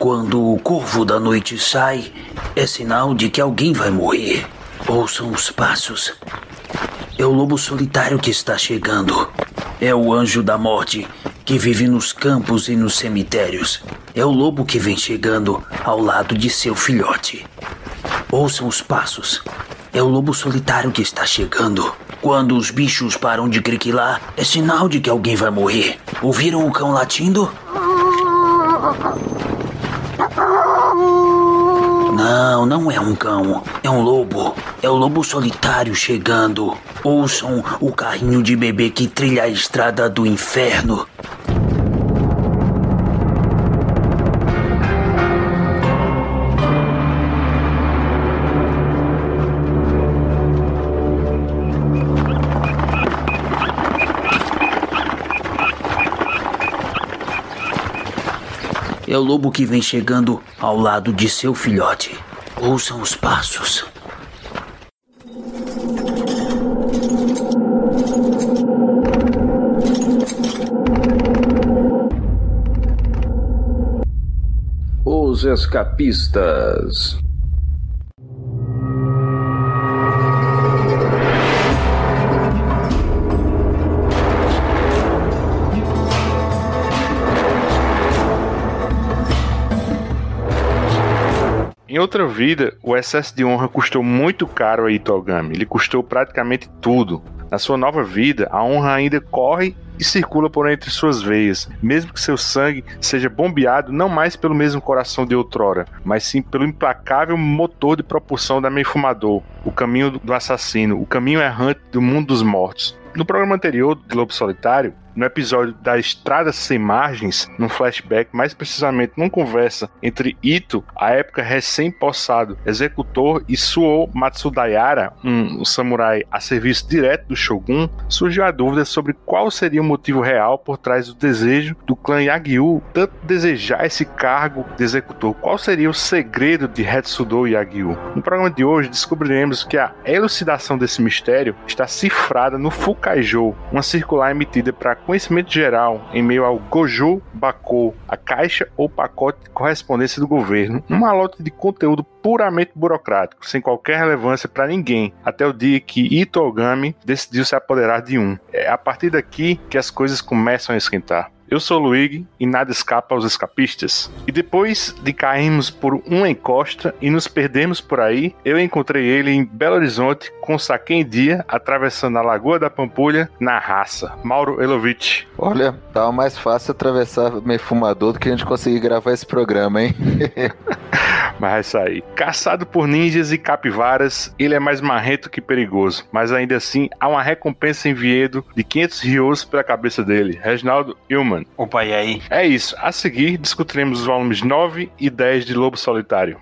Quando o corvo da noite sai, é sinal de que alguém vai morrer. Ouçam os passos. É o lobo solitário que está chegando. É o anjo da morte que vive nos campos e nos cemitérios. É o lobo que vem chegando ao lado de seu filhote. Ouçam os passos. É o lobo solitário que está chegando. Quando os bichos param de criquilar, é sinal de que alguém vai morrer. Ouviram o cão latindo? Não, não é um cão. É um lobo. É o lobo solitário chegando. Ouçam o carrinho de bebê que trilha a estrada do inferno. É o lobo que vem chegando ao lado de seu filhote. Ouçam os passos. Os escapistas. Outra vida, o excesso de honra custou muito caro a Itogami. Ele custou praticamente tudo. Na sua nova vida, a honra ainda corre e circula por entre suas veias, mesmo que seu sangue seja bombeado não mais pelo mesmo coração de outrora, mas sim pelo implacável motor de propulsão da Fumador, o caminho do assassino, o caminho errante do mundo dos mortos. No programa anterior de Lobo Solitário, no episódio da Estrada Sem Margens, num flashback, mais precisamente numa conversa entre Ito, a época recém-possado executor, e Suo Matsudayara, um, samurai a serviço direto do Shogun, surgiu a dúvida sobre qual seria o motivo real por trás do desejo do clã Yagyu tanto desejar esse cargo de executor. Qual seria o segredo de Hetsudo Yagyu? No programa de hoje descobriremos que a elucidação desse mistério está cifrada no Fukaijo, uma circular emitida para conhecimento geral em meio ao Goju Bakou, a caixa ou pacote de correspondência do governo, um malote de conteúdo puramente burocrático, sem qualquer relevância para ninguém, até o dia que Itogami decidiu se apoderar de um. É a partir daqui que as coisas começam a esquentar. Eu sou o Luigi e nada escapa aos escapistas. E depois de cairmos por uma encosta e nos perdermos por aí, eu encontrei ele em Belo Horizonte com saque em dia, atravessando a Lagoa da Pampulha na raça. Mauro Elovitch. Olha, tava mais fácil atravessar meio fumador do que a gente conseguir gravar esse programa, hein? mas vai sair. Caçado por ninjas e capivaras, ele é mais marrento que perigoso, mas ainda assim há uma recompensa em Viedo de 500 rios pela cabeça dele. Reginaldo Ilman. Opa, e aí? É isso. A seguir, discutiremos os volumes 9 e 10 de Lobo Solitário.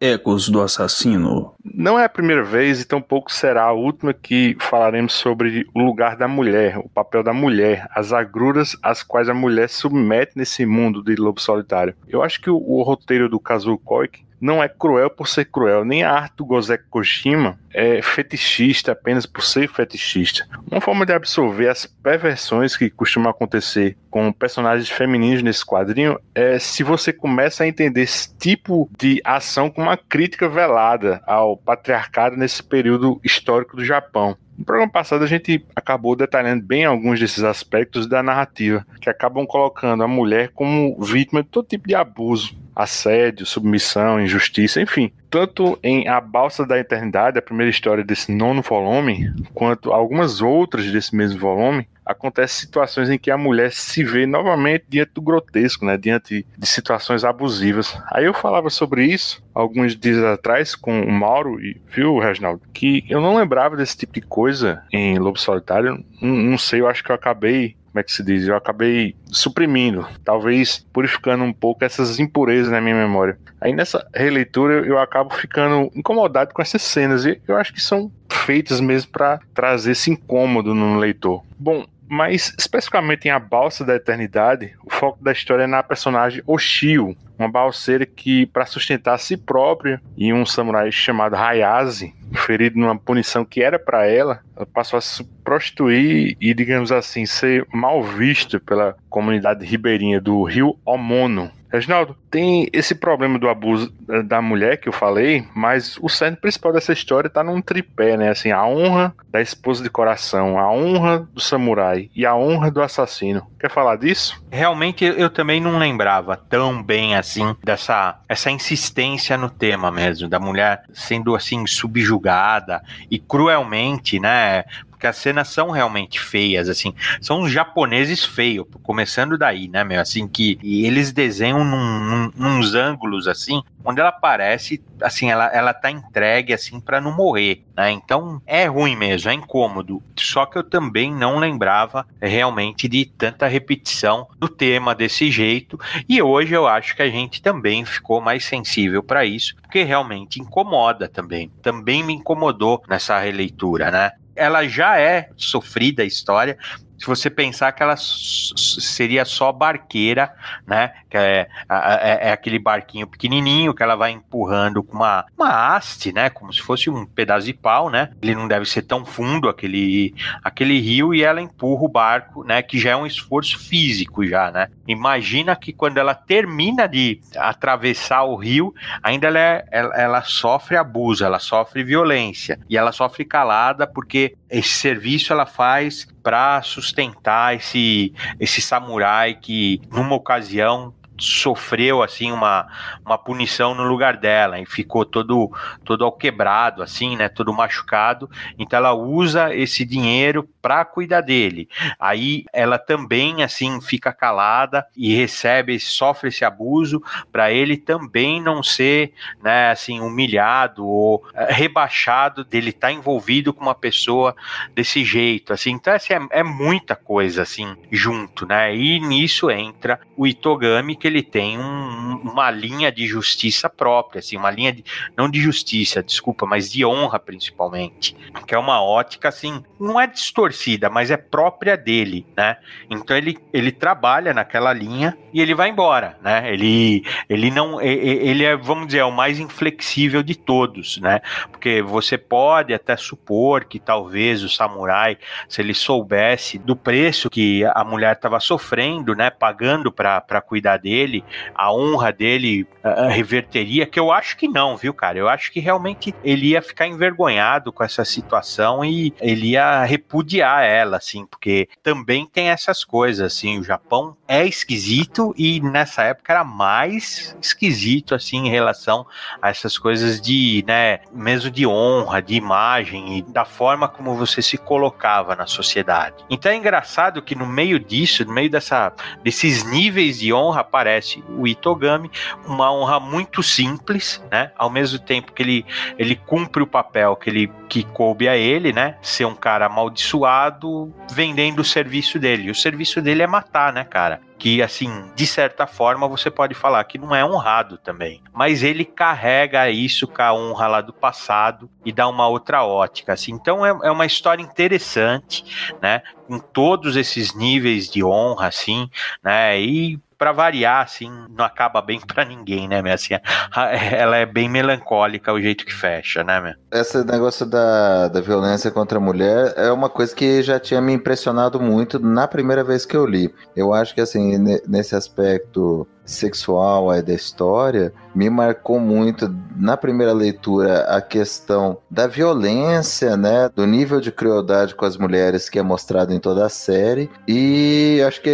Ecos do Assassino. Não é a primeira vez e tampouco será a última que falaremos sobre o lugar da mulher, o papel da mulher, as agruras às quais a mulher submete nesse mundo de lobo solitário. Eu acho que o, o roteiro do Kazuo Koike não é cruel por ser cruel, nem a arte do Gozek Koshima é fetichista apenas por ser fetichista. Uma forma de absorver as perversões que costumam acontecer com personagens femininos nesse quadrinho é se você começa a entender esse tipo de ação como uma crítica velada ao patriarcado nesse período histórico do Japão. No programa passado a gente acabou detalhando bem alguns desses aspectos da narrativa, que acabam colocando a mulher como vítima de todo tipo de abuso, assédio, submissão, injustiça, enfim. Tanto em A Balsa da Eternidade, a primeira história desse nono volume, quanto algumas outras desse mesmo volume, acontecem situações em que a mulher se vê novamente diante do grotesco, né, diante de situações abusivas. Aí eu falava sobre isso alguns dias atrás com o Mauro e viu, Reginaldo, que eu não lembrava desse tipo de coisa em Lobo Solitário. Não, não sei, eu acho que eu acabei como é que se diz? Eu acabei suprimindo, talvez purificando um pouco essas impurezas na minha memória. Aí nessa releitura eu acabo ficando incomodado com essas cenas e eu acho que são feitas mesmo para trazer esse incômodo no leitor. Bom, Mas, especificamente em A Balsa da Eternidade, o foco da história é na personagem Oshio, uma balseira que, para sustentar a si própria e um samurai chamado Hayazi, ferido numa punição que era para ela, ela passou a se prostituir e, digamos assim, ser mal vista pela comunidade ribeirinha do rio Omono, Reginaldo, tem esse problema do abuso da mulher que eu falei, mas o cerne principal dessa história tá num tripé, né? Assim, a honra da esposa de coração, a honra do samurai e a honra do assassino. Quer falar disso? Realmente eu também não lembrava tão bem assim dessa essa insistência no tema mesmo, da mulher sendo assim subjugada e cruelmente, né? Porque as cenas são realmente feias, assim, são os japoneses feios, começando daí, né, meu, assim, que eles desenham num, num, nos ângulos assim, onde ela aparece, assim, ela, ela tá entregue assim para não morrer, né? Então é ruim mesmo, é incômodo. Só que eu também não lembrava realmente de tanta repetição do tema desse jeito, e hoje eu acho que a gente também ficou mais sensível para isso, porque realmente incomoda também. Também me incomodou nessa releitura, né? Ela já é sofrida a história, se você pensar que ela seria só barqueira, né? Que é, é, é, aquele barquinho pequenininho que ela vai empurrando com uma, uma haste, né? Como se fosse um pedaço de pau, né? Ele não deve ser tão fundo aquele, aquele rio e ela empurra o barco, né? Que já é um esforço físico já, né? Imagina que quando ela termina de atravessar o rio, ainda ela, é, ela, ela sofre abuso, ela sofre violência e ela sofre calada porque esse serviço ela faz para sustentar esse, esse samurai que, numa ocasião, sofreu assim uma, uma punição no lugar dela e ficou todo todo ao quebrado assim, né, todo machucado. Então ela usa esse dinheiro para cuidar dele. Aí ela também assim fica calada e recebe, sofre esse abuso para ele também não ser, né, assim humilhado ou eh, rebaixado dele estar tá envolvido com uma pessoa desse jeito, assim. Então assim, é, é muita coisa assim junto, né? E nisso entra o Itogami que ele tem um, uma linha de justiça própria, assim, uma linha de, não de justiça, desculpa, mas de honra principalmente, que é uma ótica assim, não é distorcida, mas é própria dele, né? Então ele, ele trabalha naquela linha e ele vai embora, né? Ele, ele não, ele é, vamos dizer, é o mais inflexível de todos, né? Porque você pode até supor que talvez o samurai, se ele soubesse do preço que a mulher estava sofrendo, né, pagando para cuidar dele dele, a honra dele uh, reverteria, que eu acho que não, viu, cara? Eu acho que realmente ele ia ficar envergonhado com essa situação e ele ia repudiar ela, assim, porque também tem essas coisas, assim, o Japão é esquisito e nessa época era mais esquisito, assim, em relação a essas coisas de, né, mesmo de honra, de imagem e da forma como você se colocava na sociedade. Então é engraçado que no meio disso, no meio dessa, desses níveis de honra, aparece o Itogami, uma honra muito simples, né? Ao mesmo tempo que ele, ele cumpre o papel que ele que coube a ele, né? Ser um cara amaldiçoado vendendo o serviço dele. O serviço dele é matar, né, cara? que assim, de certa forma você pode falar que não é honrado também, mas ele carrega isso com a honra lá do passado e dá uma outra ótica, assim. Então é, é uma história interessante, né? Com todos esses níveis de honra, assim, né? E para variar, assim, não acaba bem para ninguém, né, meu? Assim, ela é bem melancólica o jeito que fecha, né, meu? Esse negócio da, da violência contra a mulher é uma coisa que já tinha me impressionado muito na primeira vez que eu li. Eu acho que, assim, nesse aspecto sexual aí da história, me marcou muito na primeira leitura a questão da violência, né, do nível de crueldade com as mulheres que é mostrado em toda a série e acho que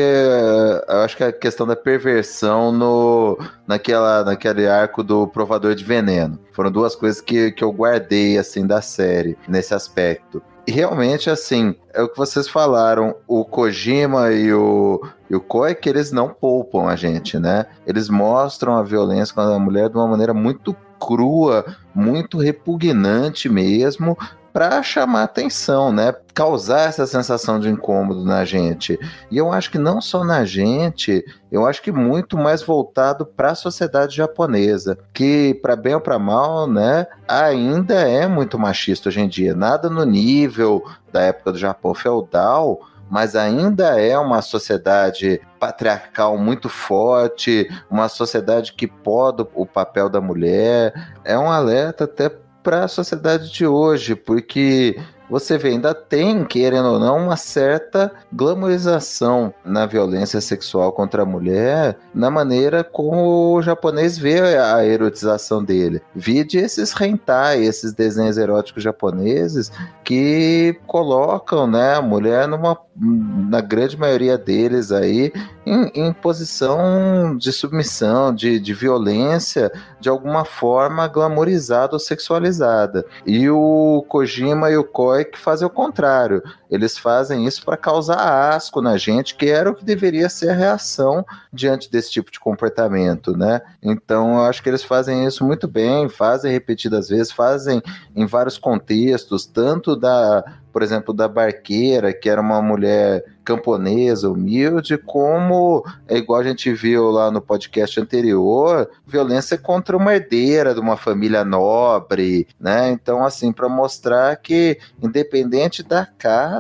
acho que a questão da perversão no naquela naquele arco do provador de veneno. Foram duas coisas que, que eu guardei assim da série nesse aspecto. Realmente, assim, é o que vocês falaram, o Kojima e o, e o Koi, que eles não poupam a gente, né? Eles mostram a violência com a mulher de uma maneira muito crua, muito repugnante mesmo, para chamar atenção, né? Causar essa sensação de incômodo na gente. E eu acho que não só na gente, eu acho que muito mais voltado para a sociedade japonesa, que para bem ou para mal, né, ainda é muito machista hoje em dia. Nada no nível da época do Japão feudal, mas ainda é uma sociedade patriarcal muito forte, uma sociedade que poda o papel da mulher. É um alerta até para a sociedade de hoje, porque você vê, ainda tem, querendo ou não, uma certa glamorização na violência sexual contra a mulher, na maneira como o japonês vê a erotização dele. Vide esses hentai, esses desenhos eróticos japoneses que colocam né, a mulher numa, na grande maioria deles aí, em, em posição de submissão, de, de violência, de alguma forma glamorizada ou sexualizada. E o Kojima e o Koi que fazem o contrário. Eles fazem isso para causar asco na gente, que era o que deveria ser a reação diante desse tipo de comportamento, né? Então, eu acho que eles fazem isso muito bem, fazem repetidas vezes, fazem em vários contextos, tanto da por exemplo, da Barqueira, que era uma mulher camponesa, humilde, como é igual a gente viu lá no podcast anterior, violência contra uma herdeira de uma família nobre, né? Então, assim, para mostrar que, independente da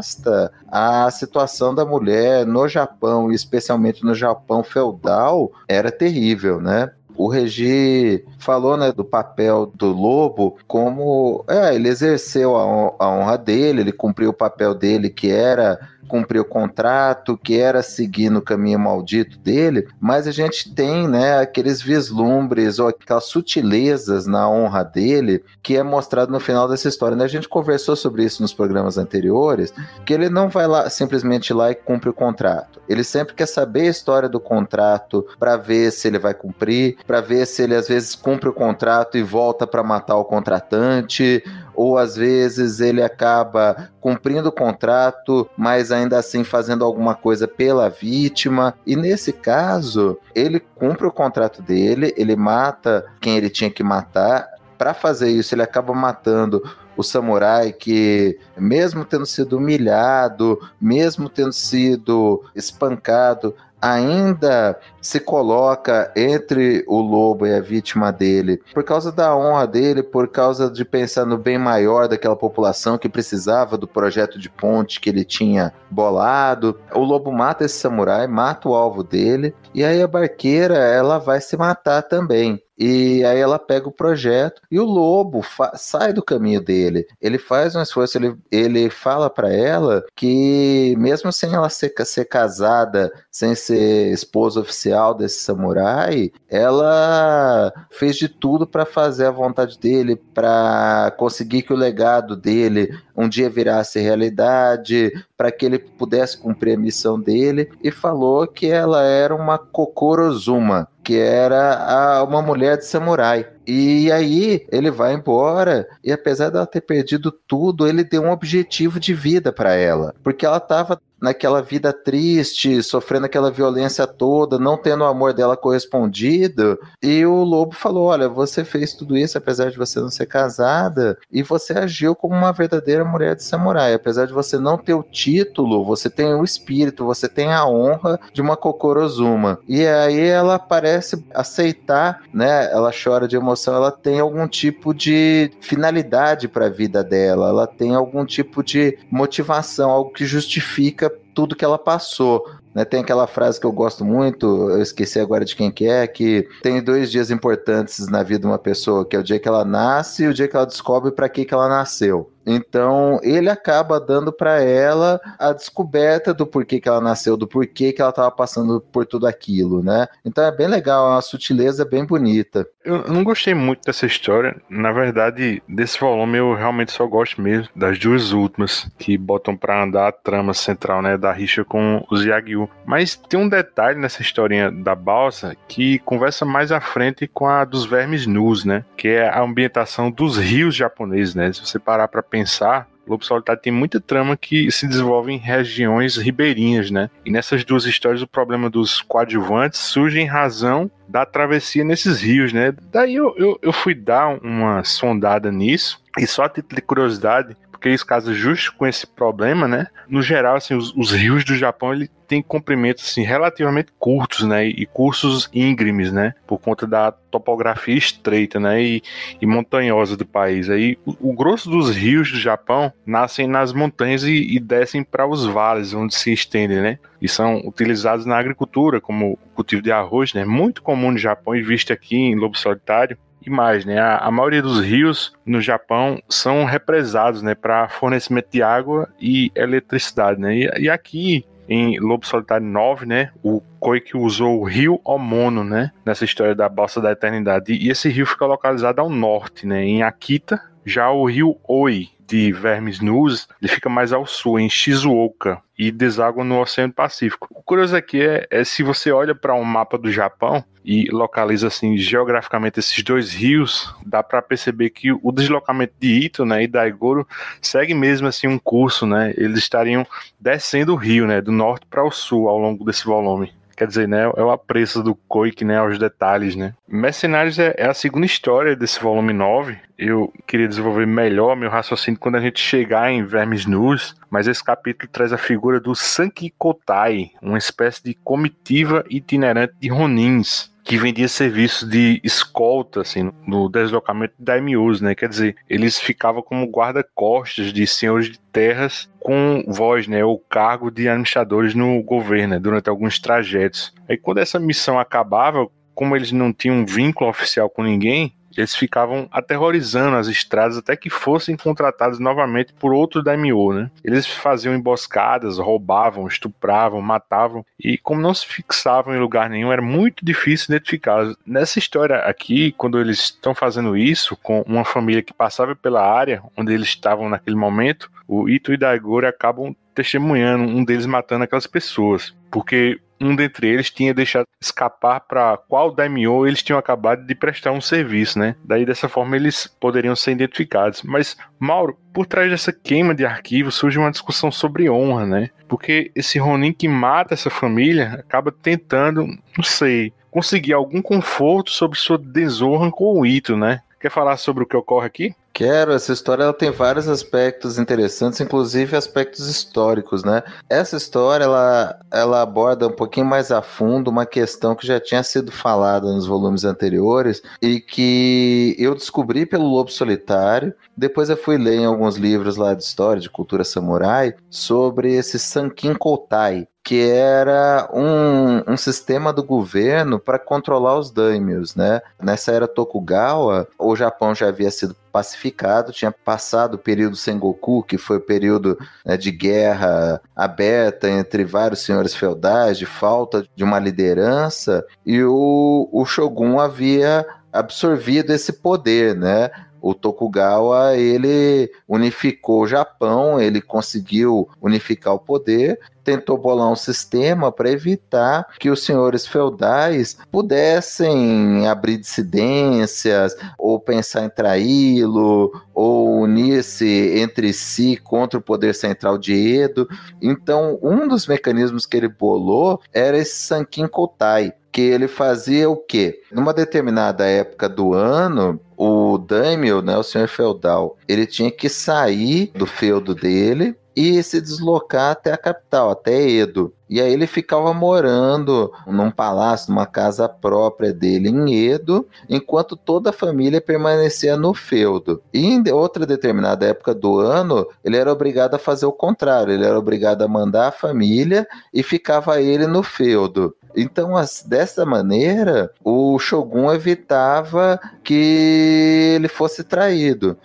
casta, a situação da mulher no Japão, especialmente no Japão feudal, era terrível, né? O Regi falou né, do papel do lobo como é, ele exerceu a honra dele, ele cumpriu o papel dele que era cumprir o contrato, que era seguir no caminho maldito dele, mas a gente tem, né, aqueles vislumbres ou aquelas sutilezas na honra dele que é mostrado no final dessa história. Né? A gente conversou sobre isso nos programas anteriores, que ele não vai lá simplesmente lá e cumpre o contrato. Ele sempre quer saber a história do contrato para ver se ele vai cumprir, para ver se ele às vezes cumpre o contrato e volta para matar o contratante, ou às vezes ele acaba cumprindo o contrato, mas ainda assim fazendo alguma coisa pela vítima. E nesse caso, ele cumpre o contrato dele, ele mata quem ele tinha que matar. Para fazer isso, ele acaba matando o samurai que, mesmo tendo sido humilhado, mesmo tendo sido espancado, ainda se coloca entre o lobo e a vítima dele, por causa da honra dele, por causa de pensar no bem maior daquela população que precisava do projeto de ponte que ele tinha bolado. O lobo mata esse samurai, mata o alvo dele, e aí a barqueira ela vai se matar também. E aí ela pega o projeto e o lobo sai do caminho dele. Ele faz um esforço, ele, ele fala para ela que mesmo sem ela ser, ser casada, sem ser esposa oficial desse samurai, ela fez de tudo para fazer a vontade dele, para conseguir que o legado dele um dia virasse realidade, para que ele pudesse cumprir a missão dele, e falou que ela era uma Kokorozuma, que era a, uma mulher de samurai. E aí ele vai embora e apesar dela ter perdido tudo, ele deu um objetivo de vida para ela, porque ela estava naquela vida triste, sofrendo aquela violência toda, não tendo o amor dela correspondido. E o lobo falou: Olha, você fez tudo isso apesar de você não ser casada, e você agiu como uma verdadeira mulher de samurai. Apesar de você não ter o título, você tem o espírito, você tem a honra de uma Kokorozuma. E aí ela parece aceitar, né? Ela chora de emoção, ela tem algum tipo de finalidade para a vida dela, ela tem algum tipo de motivação, algo que justifica tudo que ela passou. Né, tem aquela frase que eu gosto muito, eu esqueci agora de quem que é, que tem dois dias importantes na vida de uma pessoa, que é o dia que ela nasce e o dia que ela descobre para que, que ela nasceu. Então, ele acaba dando para ela a descoberta do porquê que ela nasceu, do porquê que ela estava passando por tudo aquilo, né? Então é bem legal, é uma sutileza bem bonita. Eu não gostei muito dessa história. Na verdade, desse volume eu realmente só gosto mesmo das duas últimas, que botam para andar a trama central, né, da rixa com os Yagyu. Mas tem um detalhe nessa historinha da balsa que conversa mais à frente com a dos vermes nus, né? Que é a ambientação dos rios japoneses, né? Se você parar para pensar, Lobo Solitário tem muita trama que se desenvolve em regiões ribeirinhas, né? E nessas duas histórias o problema dos coadjuvantes surge em razão da travessia nesses rios, né? Daí eu, eu, eu fui dar uma sondada nisso, e só a título de curiosidade, porque isso casa justo com esse problema, né? No geral, assim, os, os rios do Japão, ele tem comprimentos assim, relativamente curtos, né, e cursos íngremes, né, por conta da topografia estreita, né, e, e montanhosa do país. Aí o, o, grosso dos rios do Japão nascem nas montanhas e, e descem para os vales, onde se estendem, né, e são utilizados na agricultura como cultivo de arroz, né, muito comum no Japão e visto aqui em Lobo Solitário e mais, né? A, a, maioria dos rios no Japão são represados, né, para fornecimento de água e eletricidade, né? E, e, aqui em Lobo Solitário 9, né, o Koike usou o rio Omono, né, nessa história da Balsa da Eternidade. E esse rio fica localizado ao norte, né, em Akita. Já o rio Oi, de Vermes Nus, ele fica mais ao sul, em Shizuoka, e deságua no Oceano Pacífico. O curioso aqui é, é se você olha para um mapa do Japão e localiza assim geograficamente esses dois rios, dá para perceber que o deslocamento de Ito, né, e Daigoro segue mesmo assim um curso, né? Eles estariam descendo o rio, né, do norte para o sul ao longo desse volume. Quer dizer, né, é o apreço do Koik, né, aos detalhes, né. Mercenários é, é, a segunda história desse volume 9. Eu queria desenvolver melhor meu raciocínio quando a gente chegar em Vermes Nus, mas esse capítulo traz a figura do Sanki Kotai, uma espécie de comitiva itinerante de Ronins, que vendia serviço de escolta, assim, no deslocamento de daimyos, né? Quer dizer, eles ficavam como guarda-costas de senhores de terras com voz, né, ou cargo de administradores no governo, né, durante alguns trajetos. Aí quando essa missão acabava, como eles não tinham vínculo oficial com ninguém, eles ficavam aterrorizando as estradas até que fossem contratados novamente por outro daimyo, né? Eles faziam emboscadas, roubavam, estupravam, matavam e como não se fixavam em lugar nenhum, era muito difícil identificá-los. Nessa história aqui, quando eles estão fazendo isso com uma família que passava pela área onde eles estavam naquele momento, o Ito e Daigoro acabam testemunhando um deles matando aquelas pessoas, porque um dentre eles tinha deixado escapar para qual daimyo eles tinham acabado de prestar um serviço, né? Daí dessa forma eles poderiam ser identificados. Mas Mauro, por trás dessa queima de arquivos surge uma discussão sobre honra, né? Porque esse Ronin que mata essa família acaba tentando, não sei, conseguir algum conforto sobre sua desonra com o Ito, né? Quer falar sobre o que ocorre aqui? Quero, essa história ela tem vários aspectos interessantes, inclusive aspectos históricos, né? Essa história ela, ela aborda um pouquinho mais a fundo uma questão que já tinha sido falada nos volumes anteriores e que eu descobri pelo Lobo Solitário. Depois eu fui ler em alguns livros lá de história, de cultura samurai, sobre esse Sankin Kotai, que era um, um sistema do governo para controlar os daimyos, né? Nessa era Tokugawa, o Japão já havia sido pacificado, tinha passado o período Sengoku, que foi o período né, de guerra aberta entre vários senhores feudais, de falta de uma liderança, e o, o Shogun havia absorvido esse poder, né? O Tokugawa ele unificou o Japão, ele conseguiu unificar o poder, tentou bolar um sistema para evitar que os senhores feudais pudessem abrir dissidências ou pensar em traí-lo ou unir-se entre si contra o poder central de Edo. Então, um dos mecanismos que ele bolou era esse Sankin Kotai, que ele fazia o quê? Numa determinada época do ano, o daimyo, né, o senhor feudal, ele tinha que sair do feudo dele e se deslocar até a capital, até Edo. E aí ele ficava morando num palácio, numa casa própria dele em Edo, enquanto toda a família permanecia no feudo. E em outra determinada época do ano, ele era obrigado a fazer o contrário, ele era obrigado a mandar a família e ficava ele no feudo. Então, dessa maneira, o Shogun evitava que ele fosse traído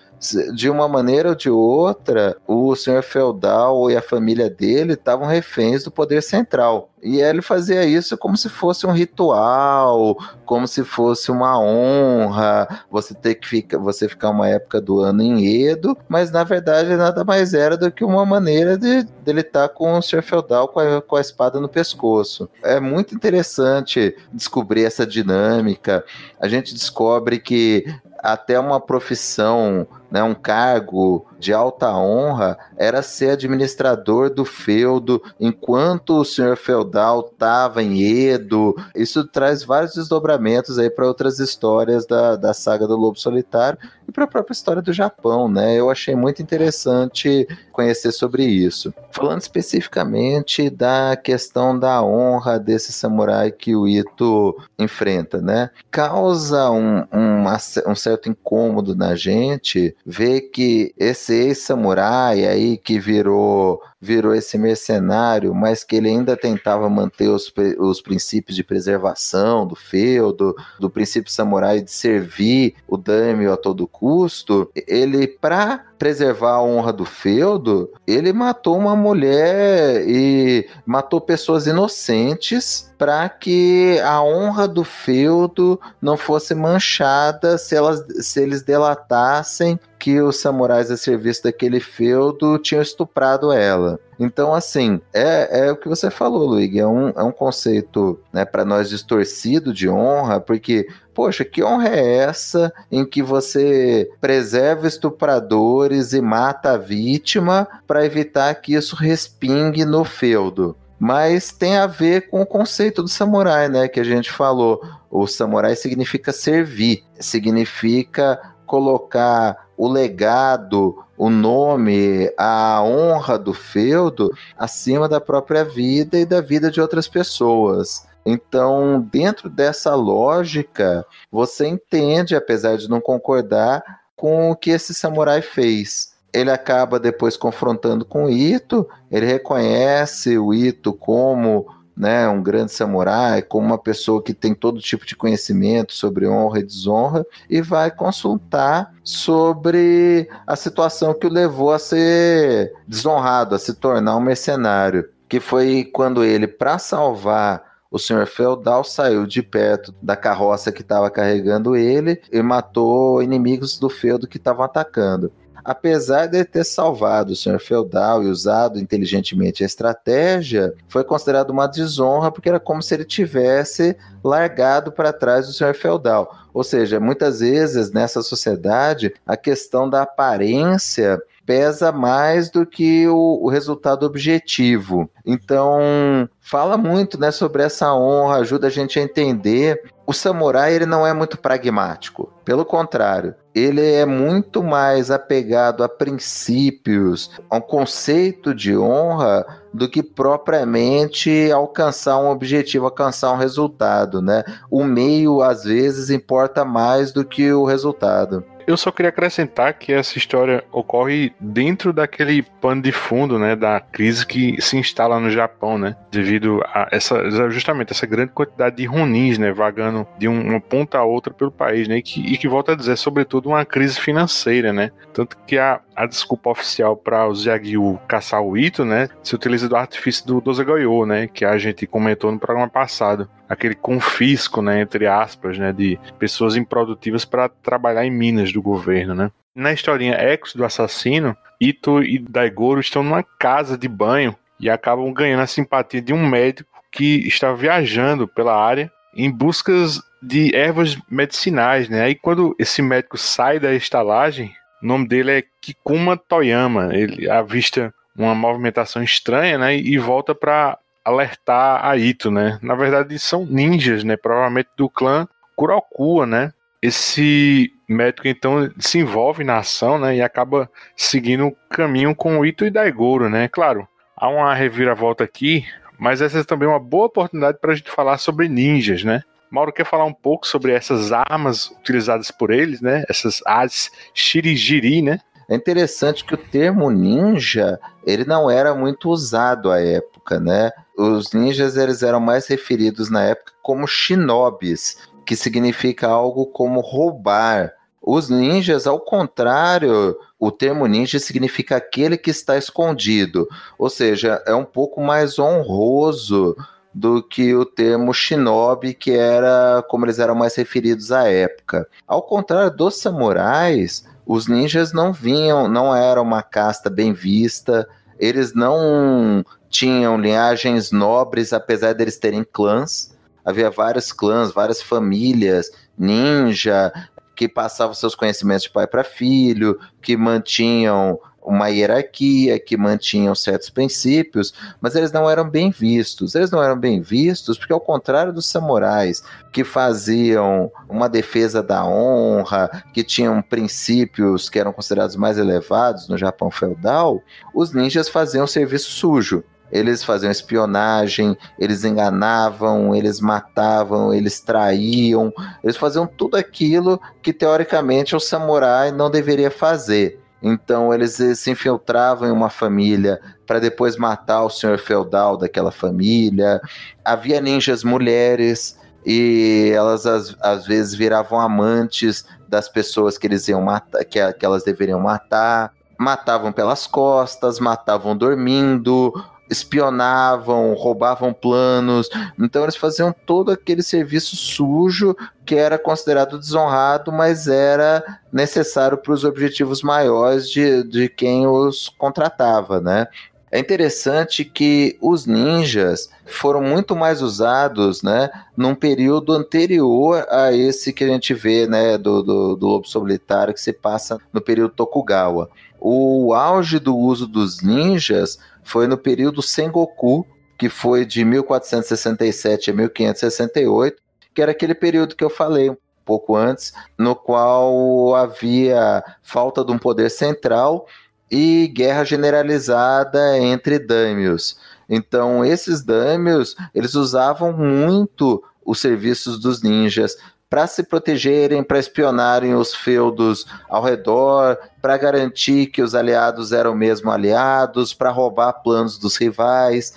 de uma maneira ou de outra, o senhor feudal e a família dele estavam reféns do poder central. E ele fazia isso como se fosse um ritual, como se fosse uma honra, você ter que ficar, você ficar uma época do ano em Edo, mas na verdade nada mais era do que uma maneira de dele estar tá com o senhor feudal com a, com a espada no pescoço. É muito interessante descobrir essa dinâmica. A gente descobre que até uma profissão né, um cargo de alta honra era ser administrador do feudo enquanto o senhor feudal estava em Edo. Isso traz vários desdobramentos aí para outras histórias da, da saga do Lobo Solitário e para a própria história do Japão, né? Eu achei muito interessante conhecer sobre isso. Falando especificamente da questão da honra desse samurai que o Ito enfrenta, né? Causa um, um, um certo incômodo na gente ver que esse ex-samurai aí que virou virou esse mercenário, mas que ele ainda tentava manter os, os princípios de preservação do feudo, do princípio samurai de servir o daimyo a todo custo, ele, para preservar a honra do feudo, ele matou uma mulher e matou pessoas inocentes para que a honra do feudo não fosse manchada se, elas, se eles delatassem que os samurais a serviço daquele feudo tinham estuprado ela. Então, assim, é, é o que você falou, Luigi, é um, é um conceito né, para nós distorcido de honra, porque, poxa, que honra é essa em que você preserva estupradores e mata a vítima para evitar que isso respingue no feudo? mas tem a ver com o conceito do samurai, né? Que a gente falou. O samurai significa servir, significa colocar o legado, o nome, a honra do feudo acima da própria vida e da vida de outras pessoas. Então, dentro dessa lógica, você entende, apesar de não concordar, com o que esse samurai fez. Ele acaba depois confrontando com o Ito, ele reconhece o Ito como né, um grande samurai, como uma pessoa que tem todo tipo de conhecimento sobre honra e desonra, e vai consultar sobre a situação que o levou a ser desonrado, a se tornar um mercenário. Que foi quando ele, para salvar o senhor feudal saiu de perto da carroça que estava carregando ele e matou inimigos do feudo que estavam atacando apesar de ter salvado o senhor feudal e usado inteligentemente a estratégia, foi considerado uma desonra porque era como se ele tivesse largado para trás do senhor feudal. Ou seja, muitas vezes nessa sociedade a questão da aparência pesa mais do que o, o, resultado objetivo. Então, fala muito né, sobre essa honra, ajuda a gente a entender. O samurai ele não é muito pragmático, pelo contrário, ele é muito mais apegado a princípios, a um conceito de honra do que propriamente alcançar um objetivo, alcançar um resultado, né? O meio às vezes importa mais do que o resultado. Eu só queria acrescentar que essa história ocorre dentro daquele pano de fundo, né, da crise que se instala no Japão, né, devido a essa justamente essa grande quantidade de runins, né, vagando de uma ponta a outra pelo país, né, e que, e que volta a dizer, sobretudo, uma crise financeira, né, tanto que a, a desculpa oficial para os Yagyu caçar o Ito, né, se utiliza do artifício do Dosagoyo, né, que a gente comentou no programa passado, aquele confisco, né, entre aspas, né, de pessoas improdutivas para trabalhar em minas do governo, né. Na historinha Ecos do assassino, Ito e Daigoro estão numa casa de banho e acabam ganhando a simpatia de um médico que está viajando pela área em busca de ervas medicinais, né? Aí quando esse médico sai da estalagem, o nome dele é Kikuma Toyama. Ele avista uma movimentação estranha, né? E volta para alertar a Ito, né? Na verdade são ninjas, né? Provavelmente do clã Kurokua, né? esse médico então se envolve na ação, né, e acaba seguindo o caminho com o Ito e Daigoro, né? Claro, há uma reviravolta aqui, mas essa é também uma boa oportunidade para a gente falar sobre ninjas, né? Mauro quer falar um pouco sobre essas armas utilizadas por eles, né? Essas as shirigiri, né? É interessante que o termo ninja ele não era muito usado à época, né? Os ninjas eles eram mais referidos na época como shinobis, que significa algo como roubar. Os ninjas, ao contrário, o termo ninja significa aquele que está escondido, ou seja, é um pouco mais honroso do que o termo shinobi, que era como eles eram mais referidos à época. Ao contrário dos samurais, os ninjas não vinham, não eram uma casta bem vista, eles não tinham linhagens nobres, apesar deles terem clãs. Havia vários clãs, várias famílias, ninja, que passavam seus conhecimentos de pai para filho, que mantinham uma hierarquia, que mantinham certos princípios, mas eles não eram bem vistos. Eles não eram bem vistos porque, ao contrário dos samurais, que faziam uma defesa da honra, que tinham princípios que eram considerados mais elevados no Japão feudal, os ninjas faziam serviço sujo. Eles faziam espionagem, eles enganavam, eles matavam, eles traíam, eles faziam tudo aquilo que teoricamente o samurai não deveria fazer. Então eles se infiltravam em uma família para depois matar o senhor feudal daquela família. Havia ninjas mulheres e elas às, às vezes viravam amantes das pessoas que eles iam matar, que, que elas deveriam matar. Matavam pelas costas, matavam dormindo, espionavam, roubavam planos. Então eles faziam todo aquele serviço sujo que era considerado desonrado, mas era necessário para os objetivos maiores de, de quem os contratava, né? É interessante que os ninjas foram muito mais usados, né, num período anterior a esse que a gente vê, né, do, do, do lobo solitário que se passa no período Tokugawa. O auge do uso dos ninjas foi no período Sengoku, que foi de 1467 a 1568, que era aquele período que eu falei um pouco antes, no qual havia falta de um poder central e guerra generalizada entre daimios. Então, esses daimios, eles usavam muito os serviços dos ninjas para se protegerem, para espionarem os feudos ao redor, para garantir que os aliados eram mesmo aliados, para roubar planos dos rivais.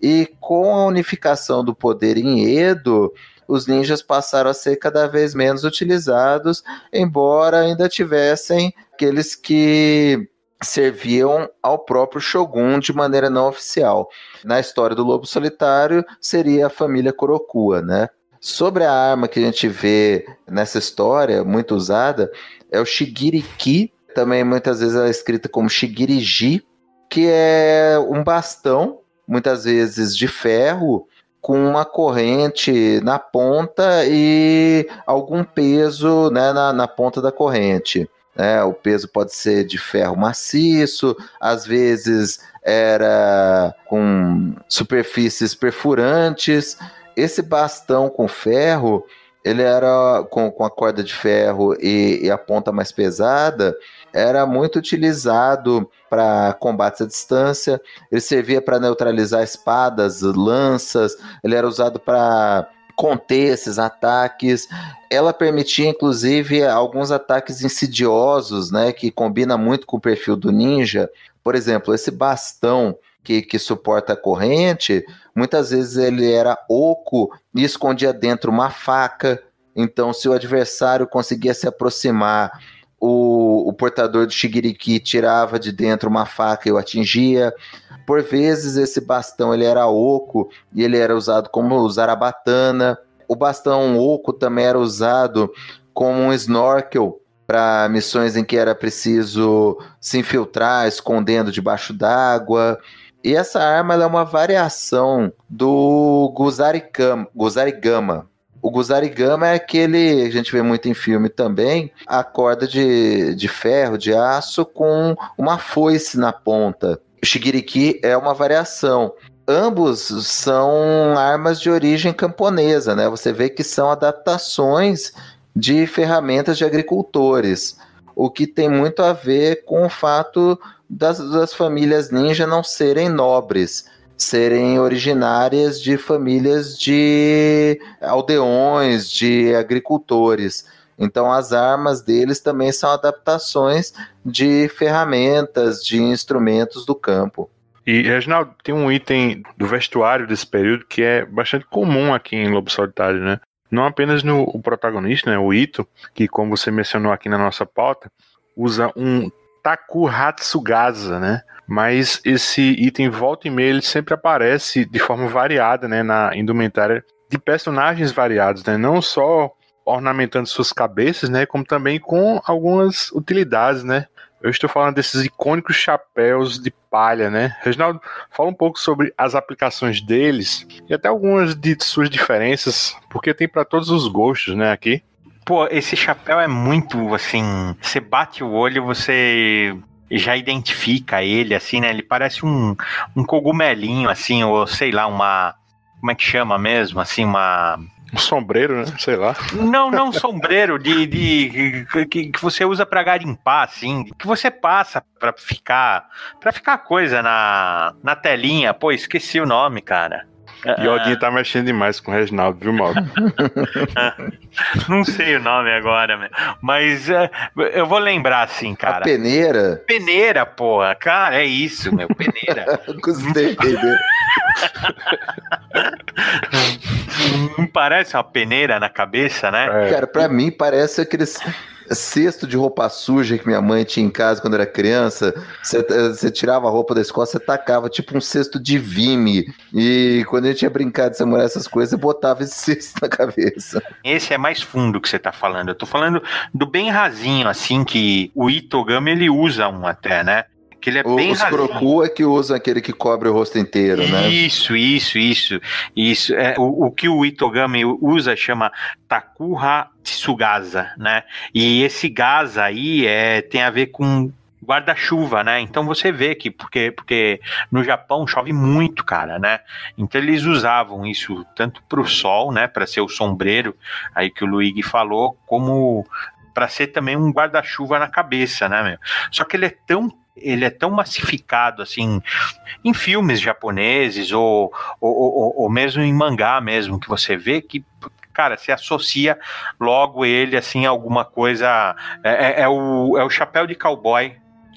E com a unificação do poder em Edo, os ninjas passaram a ser cada vez menos utilizados, embora ainda tivessem aqueles que serviam ao próprio Shogun de maneira não oficial. Na história do Lobo Solitário, seria a família Kurokua, né? Sobre a arma que a gente vê nessa história, muito usada, é o Shigiriki, também muitas vezes é escrita como Shigiriji, que é um bastão, muitas vezes de ferro, com uma corrente na ponta e algum peso né, na, na ponta da corrente. É, o peso pode ser de ferro maciço, às vezes era com superfícies perfurantes esse bastão com ferro, ele era com, com a corda de ferro e, e a ponta mais pesada, era muito utilizado para combates à distância. Ele servia para neutralizar espadas, lanças. Ele era usado para conter esses ataques. Ela permitia, inclusive, alguns ataques insidiosos, né, que combina muito com o perfil do ninja. Por exemplo, esse bastão que, que suporta a corrente, muitas vezes ele era oco e escondia dentro uma faca. Então, se o adversário conseguia se aproximar, o, o portador do Shigiriki tirava de dentro uma faca e o atingia. Por vezes, esse bastão ele era oco e ele era usado como zarabatana. O bastão oco também era usado como um snorkel para missões em que era preciso se infiltrar escondendo debaixo d'água. E essa arma é uma variação do Guzarigama. Guzarigama. O Guzarigama é aquele, a gente vê muito em filme também, a corda de, de ferro, de aço, com uma foice na ponta. O Shigiriki é uma variação. Ambos são armas de origem camponesa, né? Você vê que são adaptações de ferramentas de agricultores, o que tem muito a ver com o fato das, das famílias ninja não serem nobres, serem originárias de famílias de aldeões, de agricultores. Então, as armas deles também são adaptações de ferramentas, de instrumentos do campo. E, Reginaldo, tem um item do vestuário desse período que é bastante comum aqui em Lobo Solitário, né? Não apenas no protagonista, né, o Ito, que, como você mencionou aqui na nossa pauta, usa um Taku Hatsugasa, né? Mas esse item volta e meia ele sempre aparece de forma variada, né, na indumentária de personagens variados, né? Não só ornamentando suas cabeças, né, como também com algumas utilidades, né? Eu estou falando desses icônicos chapéus de palha, né? Reginaldo, fala um pouco sobre as aplicações deles e até algumas de suas diferenças, porque tem para todos os gostos, né, aqui. Pô, esse chapéu é muito assim. Você bate o olho, você já identifica ele, assim, né? Ele parece um, um cogumelinho, assim, ou sei lá, uma. Como é que chama mesmo? Assim, uma. Um sombreiro, né? Sei lá. Não, não sombreiro de, de que, que você usa para garimpar, assim, que você passa para ficar para ficar coisa na, na telinha. Pô, esqueci o nome, cara. E o Odin tá mexendo demais com o Reginaldo, viu, Mauro? Não sei o nome agora, mas uh, eu vou lembrar assim, cara. A peneira? Peneira, porra. Cara, é isso, meu. Peneira. Gostei, peneira. Não parece uma peneira na cabeça, né? É. Cara, pra mim parece aqueles cesto de roupa suja que minha mãe tinha em casa quando era criança. Você, tirava a roupa da escola, você tacava tipo um cesto de vime. E quando a gente ia brincar de samurai essas coisas, você botava esse cesto na cabeça. Esse é mais fundo que você tá falando. Eu tô falando do bem rasinho, assim, que o Itogami ele usa um até, né? Que ele é o, bem Os crocu é que usam aquele que cobre o rosto inteiro, né? Isso, isso, isso. isso. É, o, o que o Itogami usa chama Takuha Tsugasa, né? E esse gasa aí é, tem a ver com guarda-chuva, né? Então você vê que porque porque no Japão chove muito, cara, né? Então eles usavam isso tanto para o sol, né, para ser o sombreiro, aí que o Luigi falou, como para ser também um guarda-chuva na cabeça, né, meu? Só que ele é tão ele é tão massificado assim em filmes japoneses ou, ou, ou, ou mesmo em mangá mesmo que você vê que cara, se associa logo ele assim a alguma coisa. É, é, é, o, é o chapéu de cowboy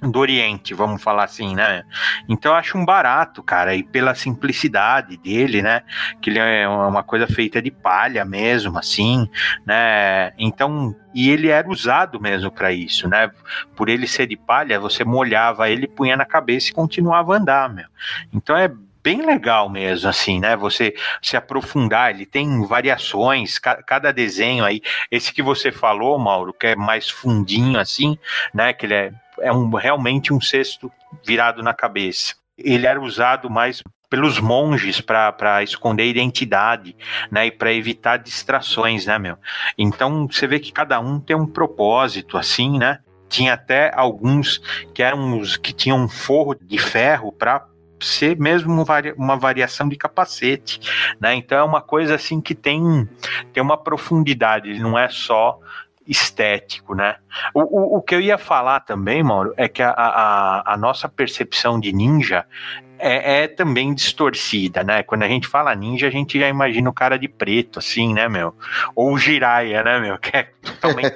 do Oriente, vamos falar assim, né? Então eu acho um barato, cara, e pela simplicidade dele, né? Que ele é uma coisa feita de palha mesmo, assim, né? Então, e ele era usado mesmo para isso, né? Por ele ser de palha, você molhava ele, punha na cabeça e continuava a andar, meu. Então é bem legal mesmo, assim, né? Você se aprofundar, ele tem variações, ca cada desenho aí, esse que você falou, Mauro, que é mais fundinho, assim, né? Que ele é é um, realmente um cesto virado na cabeça. Ele era usado mais pelos monges para esconder identidade, né, e para evitar distrações, né, meu. Então você vê que cada um tem um propósito, assim, né? Tinha até alguns que eram os que tinham um forro de ferro para ser mesmo uma variação de capacete, né? Então é uma coisa assim que tem tem uma profundidade, não é só estético, né? O, o, o, que eu ia falar também, Mauro, é que a, a, a nossa percepção de ninja é, é, também distorcida, né? Quando a gente fala ninja, a gente já imagina o cara de preto, assim, né, meu? Ou o Jiraiya, né, meu? Que é totalmente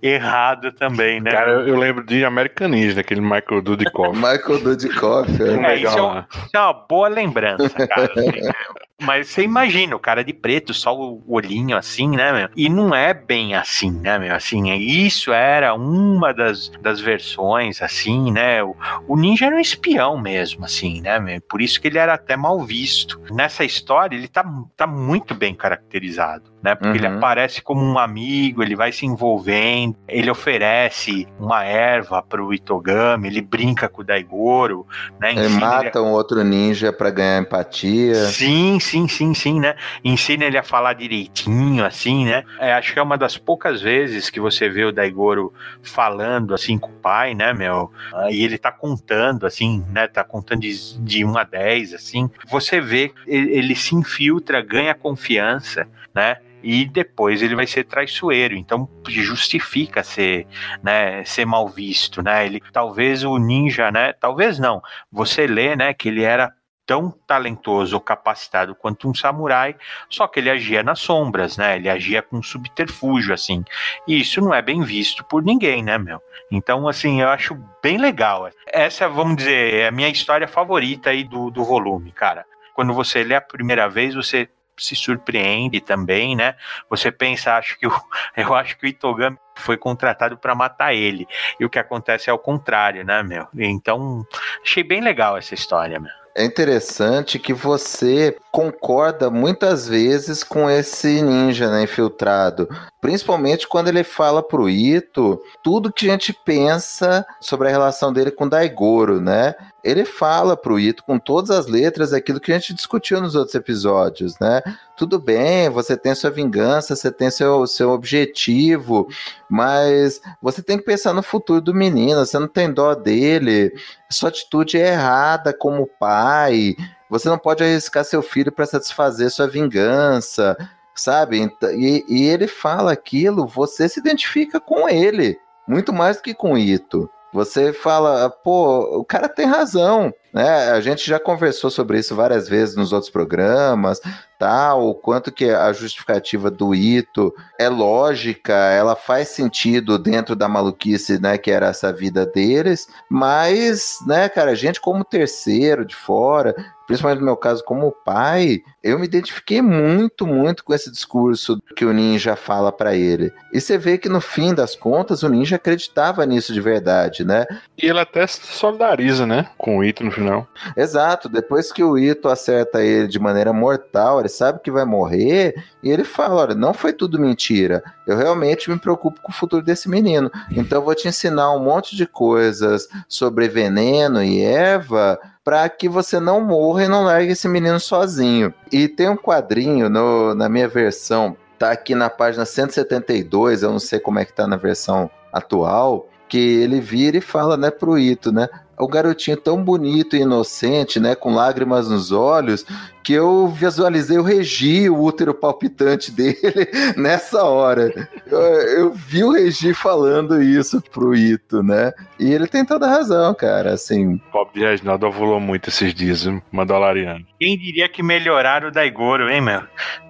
errado também, né? Cara, eu, eu, lembro de American Ninja, aquele Michael Dudikoff. Michael Dudikoff, é. é, isso, é uma, isso é uma boa lembrança, cara. Assim, né? Mas você imagina, o cara de preto, só o olhinho assim, né, meu? E não é bem assim, né, meu? Assim, isso era uma das, das versões, assim, né? O, o ninja era um espião mesmo, assim, né, meu? Por isso que ele era até mal visto. Nessa história, ele tá, tá muito bem caracterizado né? Porque uhum. ele aparece como um amigo, ele vai se envolvendo, ele oferece uma erva pro Itogami, ele brinca com o Daigoro, né? Ensina ele mata ele... um outro ninja para ganhar empatia. Sim, sim, sim, sim, né? Ensina ele a falar direitinho, assim, né? É, acho que é uma das poucas vezes que você vê o Daigoro falando assim com o pai, né, meu? E ele tá contando, assim, né? Tá contando de, de 1 a 10, assim. Você vê, ele, ele se infiltra, ganha confiança, né? e depois ele vai ser traiçoeiro. Então justifica ser, né, ser mal visto, né? Ele talvez o ninja, né? Talvez não. Você lê, né, que ele era tão talentoso ou capacitado quanto um samurai, só que ele agia nas sombras, né? Ele agia com subterfúgio, assim. E isso não é bem visto por ninguém, né, meu? Então, assim, eu acho bem legal. Essa, vamos dizer, é a minha história favorita aí do, do volume, cara. Quando você lê a primeira vez, você se surpreende também, né? Você pensa, acho que o, eu acho que o Itogami foi contratado para matar ele. E o que acontece é o contrário, né, meu? Então, achei bem legal essa história, meu. É interessante que você concorda muitas vezes com esse ninja né, infiltrado. Principalmente quando ele fala pro Ito tudo que a gente pensa sobre a relação dele com Daigoro, né? Ele fala pro Ito com todas as letras aquilo que a gente discutiu nos outros episódios, né? Tudo bem, você tem sua vingança, você tem seu, seu objetivo, mas você tem que pensar no futuro do menino, você não tem dó dele, sua atitude é errada como pai, você não pode arriscar seu filho para satisfazer sua vingança, sabe? E, e ele fala aquilo, você se identifica com ele, muito mais do que com Ito. Você fala, pô, o cara tem razão, né? A gente já conversou sobre isso várias vezes nos outros programas, tal, o quanto que a justificativa do Ito é lógica, ela faz sentido dentro da maluquice, né, que era essa vida deles, mas, né, cara, a gente como terceiro de fora, principalmente no meu caso como pai, eu me identifiquei muito, muito com esse discurso que o Ninja fala para ele. E você vê que no fim das contas o Ninja acreditava nisso de verdade, né? E ele até se solidariza, né, com o Ito no final. Exato, depois que o Ito acerta ele de maneira mortal, ele sabe que vai morrer, e ele fala: olha, não foi tudo mentira. Eu realmente me preocupo com o futuro desse menino. Então eu vou te ensinar um monte de coisas sobre veneno e Eva para que você não morra e não largue esse menino sozinho. E tem um quadrinho no, na minha versão, tá aqui na página 172, eu não sei como é que tá na versão atual, que ele vira e fala, né, pro Ito, né? O garotinho tão bonito e inocente, né, com lágrimas nos olhos, que eu visualizei o Regi, o útero palpitante dele, nessa hora. Eu, eu, vi o Regi falando isso pro Ito, né? E ele tem toda a razão, cara, assim. O pobre de Reginaldo ovulou muito esses dias, Mandaloriano. Quem diria que melhoraram o Daigoro, hein, meu?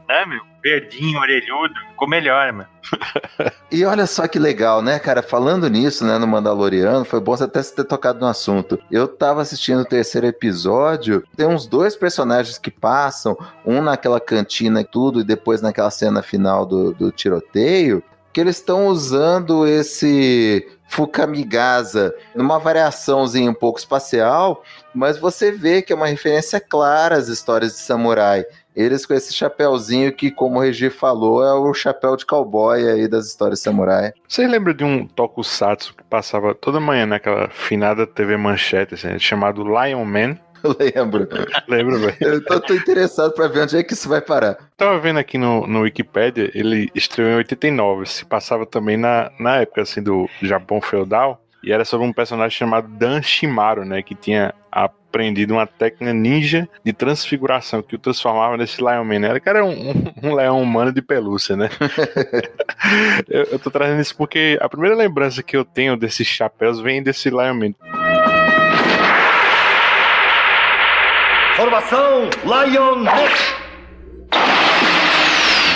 né, meu? Verdinho, orelhudo, ficou melhor, mano. e olha só que legal, né, cara? Falando nisso, né, no Mandaloriano, foi bom você até ter tocado no assunto. Eu tava assistindo o terceiro episódio, tem uns dois personagens que passam, um naquela cantina e tudo, e depois naquela cena final do, do tiroteio, que eles estão usando esse Fukamigasa numa variaçãozinha um pouco espacial, mas você vê que é uma referência clara às histórias de samurai. Eles com esse chapéuzinho que, como o Regi falou, é o chapéu de cowboy aí das histórias samurai. Você lembra de um tokusatsu que passava toda manhã naquela finada TV Manchete, assim, chamado Lion Man? Lembro. Lembro, velho. Eu tô, tô, interessado pra ver onde é que isso vai parar. Tava vendo aqui no, no Wikipedia, ele estreou em 89, se passava também na, na época, assim, do Japão feudal, e era sobre um personagem chamado Dan Shimaru, né, que tinha aprendido uma técnica ninja de transfiguração que o transformava nesse Lion Man. Era que era um, um, leão humano de pelúcia, né? eu, eu tô trazendo isso porque a primeira lembrança que eu tenho desses chapéus vem desse Lion Man. Formação Lion Man!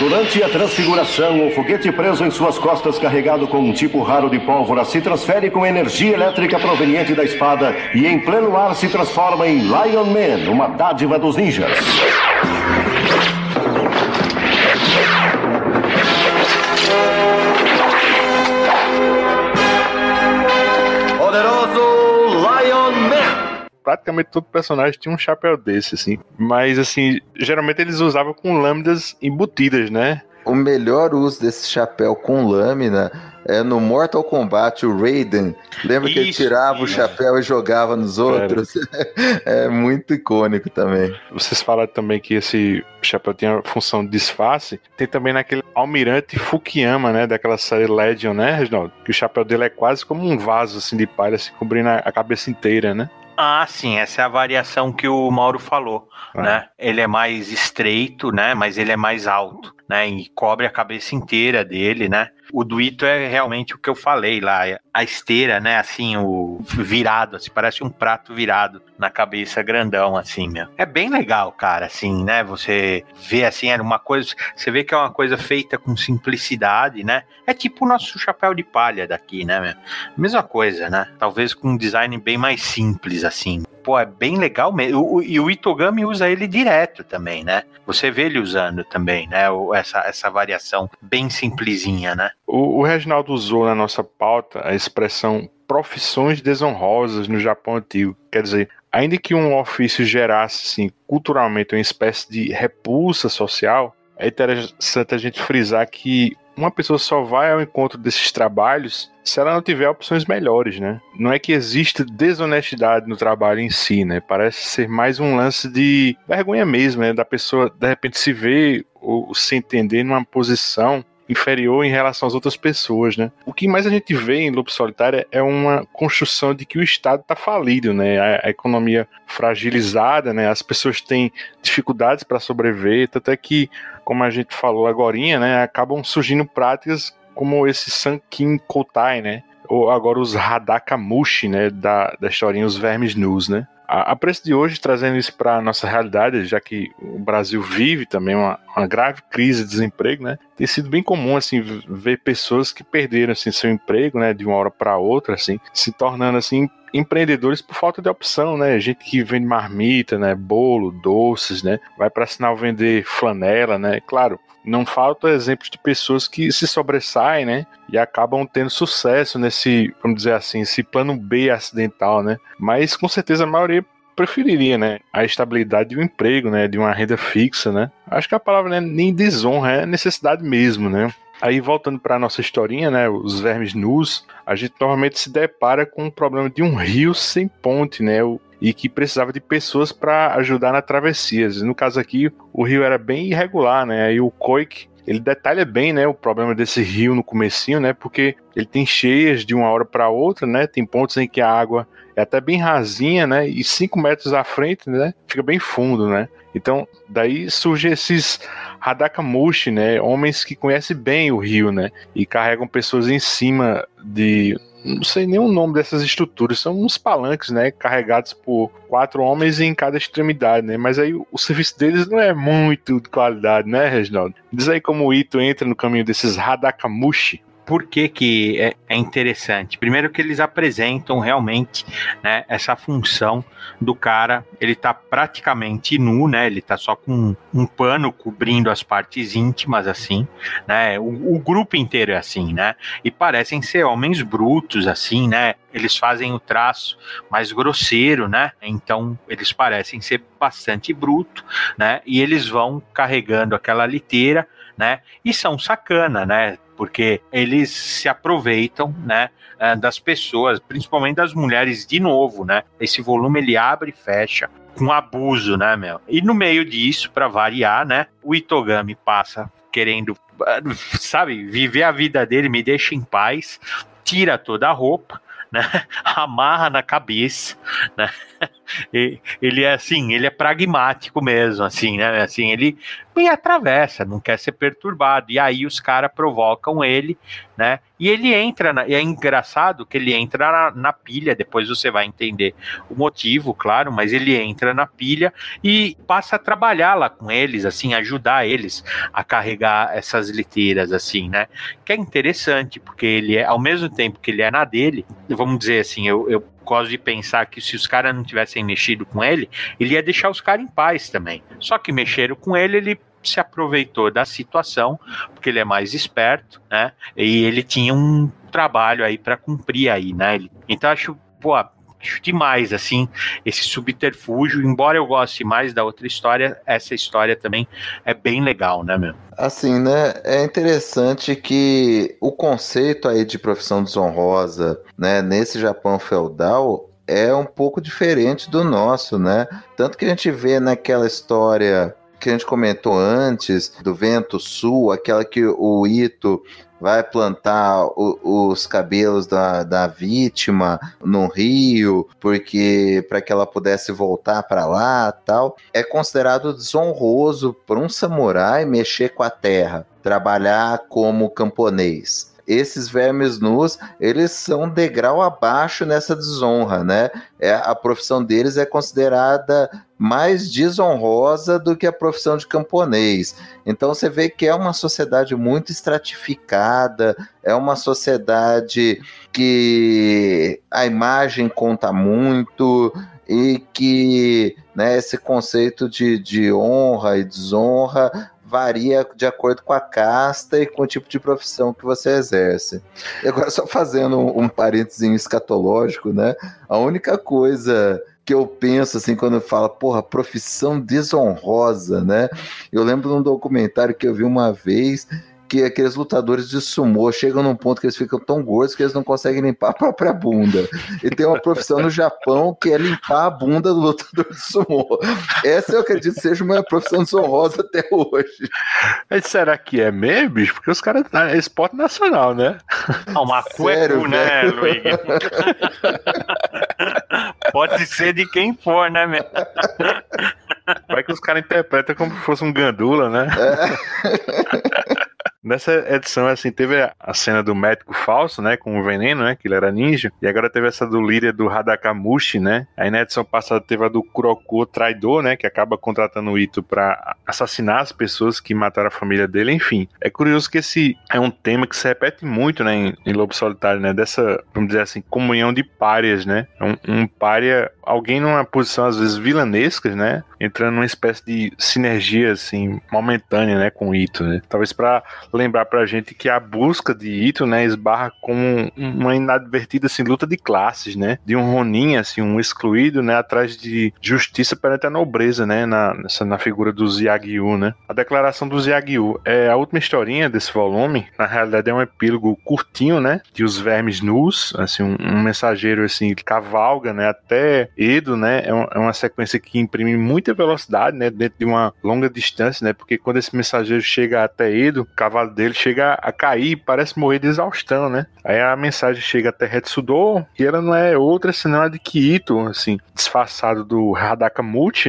Durante a transfiguração, o foguete preso em suas costas, carregado com um tipo raro de pólvora, se transfere com energia elétrica proveniente da espada e, em pleno ar, se transforma em Lion Man, uma dádiva dos ninjas. Praticamente todo personagem tinha um chapéu desse, assim. Mas, assim, geralmente eles usavam com lâminas embutidas, né? O melhor uso desse chapéu com lâmina é no Mortal Kombat, o Raiden. Lembra Isso, que ele tirava o chapéu e jogava nos outros? é muito icônico também. Vocês falaram também que esse chapéu tinha a função de disfarce. Tem também naquele Almirante Fukuyama, né? Daquela série Legend, né, Reginaldo? Que o chapéu dele é quase como um vaso assim, de palha, se cobrindo a cabeça inteira, né? Ah, sim, essa é a variação que o Mauro falou, ah. né? Ele é mais estreito, né? Mas ele é mais alto, né? E cobre a cabeça inteira dele, né? O Duito é realmente o que eu falei lá, a esteira, né? Assim, o virado, assim, parece um prato virado na cabeça grandão, assim, meu. É bem legal, cara, assim, né? Você vê assim, era uma coisa, você vê que é uma coisa feita com simplicidade, né? É tipo o nosso chapéu de palha daqui, né, meu? Mesma coisa, né? Talvez com um design bem mais simples, assim pô, é bem legal mesmo. E o Itogami usa ele direto também, né? Você vê ele usando também, né? Essa, essa variação bem simplesinha, né? O, o Reginaldo usou na nossa pauta a expressão profissões desonrosas no Japão antigo. Quer dizer, ainda que um ofício gerasse, assim, culturalmente uma espécie de repulsa social, é interessante a gente frisar que uma pessoa só vai ao encontro desses trabalhos se ela não tiver opções melhores, né? Não é que exista desonestidade no trabalho em si, né? Parece ser mais um lance de vergonha mesmo, né? Da pessoa de repente se ver ou se entender numa posição inferior em relação às outras pessoas, né? O que mais a gente vê em Lobo Solitário é uma construção de que o Estado está falido, né? A, a, economia fragilizada, né? As pessoas têm dificuldades para sobreviver, tanto é que, como a gente falou agora, né? Acabam surgindo práticas como esse Sankin Kotai, né? Ou agora os Hadakamushi, né? Da, da historinha Os Vermes Nus, né? A, a preço de hoje, trazendo isso para a nossa realidade, já que o Brasil vive também uma, uma, grave crise de desemprego, né? Tem sido bem comum, assim, ver pessoas que perderam, assim, seu emprego, né? De uma hora para outra, assim, se tornando, assim, empreendedores por falta de opção, né? Gente que vende marmita, né? Bolo, doces, né? Vai para sinal vender flanela, né? Claro, não faltam exemplos de pessoas que se sobressaem, né? E acabam tendo sucesso nesse, vamos dizer assim, esse plano B acidental, né? Mas com certeza a maioria preferiria, né, a estabilidade de um emprego, né, de uma renda fixa, né? Acho que a palavra né, nem desonra, é necessidade mesmo, né? Aí voltando para nossa historinha, né, os vermes nus, a gente normalmente se depara com o problema de um rio sem ponte, né? O, e que precisava de pessoas para ajudar na travessia. No caso aqui, o rio era bem irregular, né? Aí o Koik ele detalha bem, né, o problema desse rio no comecinho, né, porque ele tem cheias de uma hora para outra, né, tem pontos em que a água é até bem rasinha, né, e cinco metros à frente, né, fica bem fundo, né. Então, daí surgem esses Hadakamushi, né, homens que conhecem bem o rio, né, e carregam pessoas em cima de não sei nem o nome dessas estruturas, são uns palanques, né, carregados por quatro homens em cada extremidade, né, mas aí o serviço deles não é muito de qualidade, né, Reginaldo? Diz aí como o Ito entra no caminho desses Hadakamushi por que, que é, é, interessante? Primeiro que eles apresentam realmente né, essa função do cara, ele tá praticamente nu, né? Ele tá só com um pano cobrindo as partes íntimas, assim, né? O, o grupo inteiro é assim, né? E parecem ser homens brutos, assim, né? Eles fazem o traço mais grosseiro, né? Então eles parecem ser bastante bruto, né? E eles vão carregando aquela liteira, né? E são sacana, né? Porque eles se aproveitam, né, eh, das pessoas, principalmente das mulheres, de novo, né? Esse volume ele abre e fecha com abuso, né, meu? E no meio disso, para variar, né, o Itogami passa querendo, sabe, viver a vida dele, me deixa em paz, tira toda a roupa, né? Amarra na cabeça, né? Ele é assim, ele é pragmático mesmo, assim, né? Assim, ele e atravessa, não quer ser perturbado. E aí os caras provocam ele, né? E ele entra, na, e é engraçado que ele entra na, na, pilha, depois você vai entender o motivo, claro, mas ele entra na pilha e passa a trabalhar lá com eles, assim, ajudar eles a carregar essas liteiras, assim, né? Que é interessante, porque ele é, ao mesmo tempo que ele é na dele, vamos dizer assim, eu, eu gosto de pensar que se os caras não tivessem mexido com ele, ele ia deixar os caras em paz também. Só que mexeram com ele, ele se aproveitou da situação, porque ele é mais esperto, né? E ele tinha um trabalho aí para cumprir aí, né? Então acho, pô, demais, assim, esse subterfúgio. Embora eu goste mais da outra história, essa história também é bem legal, né, meu? Assim, né? É interessante que o conceito aí de profissão desonrosa, né, nesse Japão feudal, é um pouco diferente do nosso, né? Tanto que a gente vê naquela história que a gente comentou antes, do vento sul, aquela que o Ito vai plantar o, os cabelos da, da vítima no rio, porque para que ela pudesse voltar para lá, tal, é considerado desonroso para um samurai mexer com a terra, trabalhar como camponês esses vermes nus, eles são degrau abaixo nessa desonra, né? É, a profissão deles é considerada mais desonrosa do que a profissão de camponês. Então você vê que é uma sociedade muito estratificada, é uma sociedade que a imagem conta muito e que né, esse conceito de, de honra e desonra varia de acordo com a casta e com o tipo de profissão que você exerce. E agora, só fazendo um, um parênteses escatológico, né? A única coisa que eu penso assim quando fala, porra, profissão desonrosa, né? Eu lembro de um documentário que eu vi uma vez porque aqueles lutadores de sumô chegam num ponto que eles ficam tão gordos que eles não conseguem limpar a própria bunda. E tem uma profissão no Japão que é limpar a bunda do lutador de sumô. Essa eu acredito seja uma profissão desonrosa até hoje. Mas será que é mesmo, bicho? Porque os caras. É esporte nacional, né? Não, uma Sério, né, Luigi? Pode ser de quem for, né, meu? Vai que os caras interpretam como se fosse um gandula, né? É. Nessa edição, assim, teve a cena do médico falso, né, com o veneno, né, que ele era ninja, e agora teve essa do líder do Hadakamushi, né, aí na edição passada teve a do Kuroko traidor, né, que acaba contratando o Ito para assassinar as pessoas que mataram a família dele, enfim. É curioso que esse é um tema que se repete muito, né, em, em Lobo Solitário, né, dessa, vamos dizer assim, comunhão de párias, né, um, um pária, alguém numa posição às vezes vilanescas, né, entrando numa espécie de sinergia, assim, momentânea, né, com Ito, né, talvez para lembrar pra gente que a busca de Ito, né, esbarra com uma inadvertida assim, luta de classes, né? De um Ronin, assim, um excluído, né, atrás de justiça perante a nobreza, né, na, nessa, na figura dos Yagyu, né? A declaração dos Yagyu é a última historinha desse volume, na realidade é um epílogo curtinho, né, de os vermes nus, assim, um, um mensageiro, assim, cavalga, né, até Edo, né, é, um, é uma sequência que imprime muita velocidade, né, dentro de uma longa distância, né, porque quando esse mensageiro chega até Edo, o cavalo dele chega a cair, parece morrer de exaustão, né? Aí a mensagem chega até Hetsudo e ela não é outra senão a de Kito, assim, disfarçado do Hadaka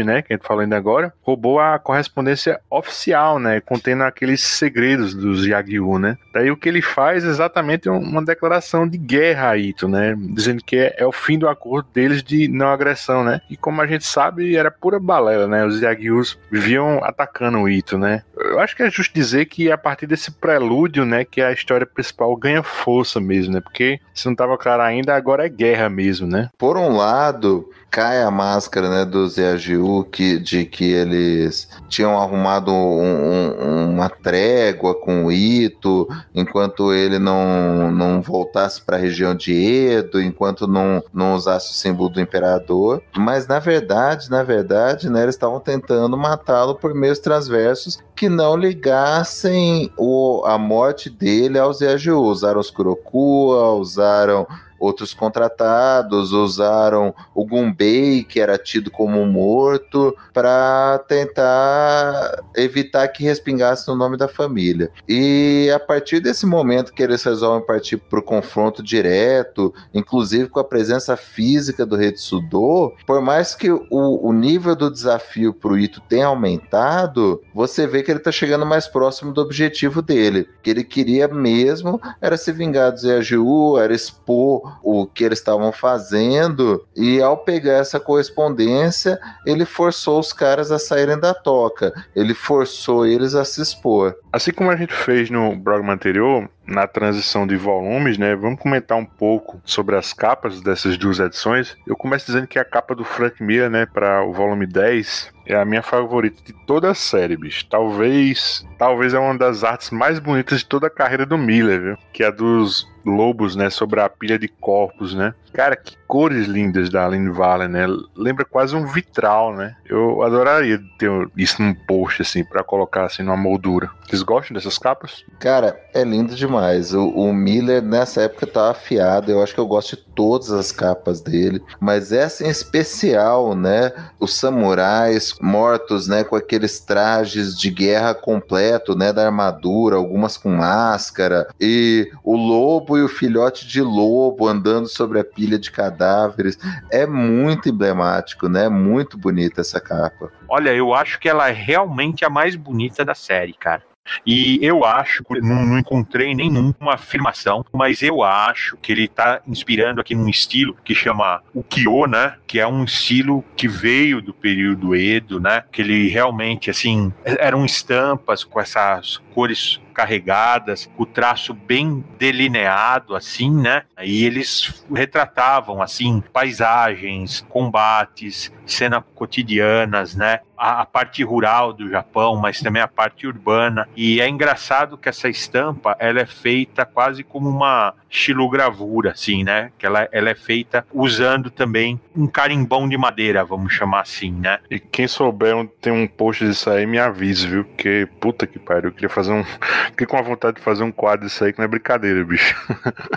né, que a gente falou ainda agora, roubou a correspondência oficial, né, contendo aqueles segredos dos Yagyu, né? Daí o que ele faz é exatamente uma declaração de guerra a Ito, né, dizendo que é, é o fim do acordo deles de não agressão, né? E como a gente sabe, era pura né? Os Yagyus viviam atacando o Ito, né? Eu acho que é justo dizer que a partir desse prelúdio, né, que a história principal ganha força mesmo, né? Porque se não estava claro ainda, agora é guerra mesmo, né? Por um lado, cai a máscara né, dos Yajiu que, de que eles tinham arrumado um, um, uma trégua com o Ito enquanto ele não, não voltasse para a região de Edo, enquanto não, não usasse o símbolo do imperador. Mas na verdade, na verdade, né, eles estavam tentando matá-lo por meios transversos que não ligassem o, a morte dele aos Yajiu. Usaram os Kurokua, usaram outros contratados usaram o Gumbei, que era tido como morto, para tentar evitar que respingasse no nome da família. E a partir desse momento que eles resolvem partir para o confronto direto, inclusive com a presença física do Retsudo, por mais que o, o nível do desafio para o Ito tenha aumentado, você vê que ele está chegando mais próximo do objetivo dele. Que ele queria mesmo era se vingar do Zeaju, era expor o que eles estavam fazendo, e ao pegar essa correspondência, ele forçou os caras a saírem da toca, ele forçou eles a se expor. Assim como a gente fez no programa anterior, na transição de volumes, né? Vamos comentar um pouco sobre as capas dessas duas edições. Eu começo dizendo que a capa do Frank Miller, né, para o volume 10, é a minha favorita de toda a série, bicho. Talvez, talvez é uma das artes mais bonitas de toda a carreira do Miller, viu? Que é a dos lobos, né, sobre a pilha de corpos, né? Cara, que cores lindas da Aline Valley, né? Lembra quase um vitral, né? Eu adoraria ter isso num post assim para colocar assim numa moldura. Vocês gostam dessas capas? Cara, é lindo demais. O, o Miller nessa época tá afiado. Eu acho que eu gosto de todas as capas dele, mas essa em especial, né? Os samurais mortos, né, com aqueles trajes de guerra completo, né, da armadura, algumas com máscara, e o lobo e o filhote de lobo andando sobre a pilha de cadáveres. É muito emblemático, né? Muito bonita essa capa. Olha, eu acho que ela é realmente a mais bonita da série, cara. E eu acho, não, não encontrei nenhuma afirmação, mas eu acho que ele está inspirando aqui num estilo que chama ukiyo, né? Que é um estilo que veio do período Edo, né? Que ele realmente, assim, eram estampas com essas cores carregadas, o traço bem delineado, assim, né? E eles retratavam, assim, paisagens, combates, cenas cotidianas, né? A, a, parte rural do Japão, mas também a parte urbana. E é engraçado que essa estampa, ela é feita quase como uma xilogravura, assim, né? Que ela, ela é feita usando também um carimbão de madeira, vamos chamar assim, né? E quem souber tem um post disso aí, me avise, viu? Porque, puta que pariu, eu queria fazer um Fiquei com a vontade de fazer um quadro disso aí, que não é brincadeira, bicho.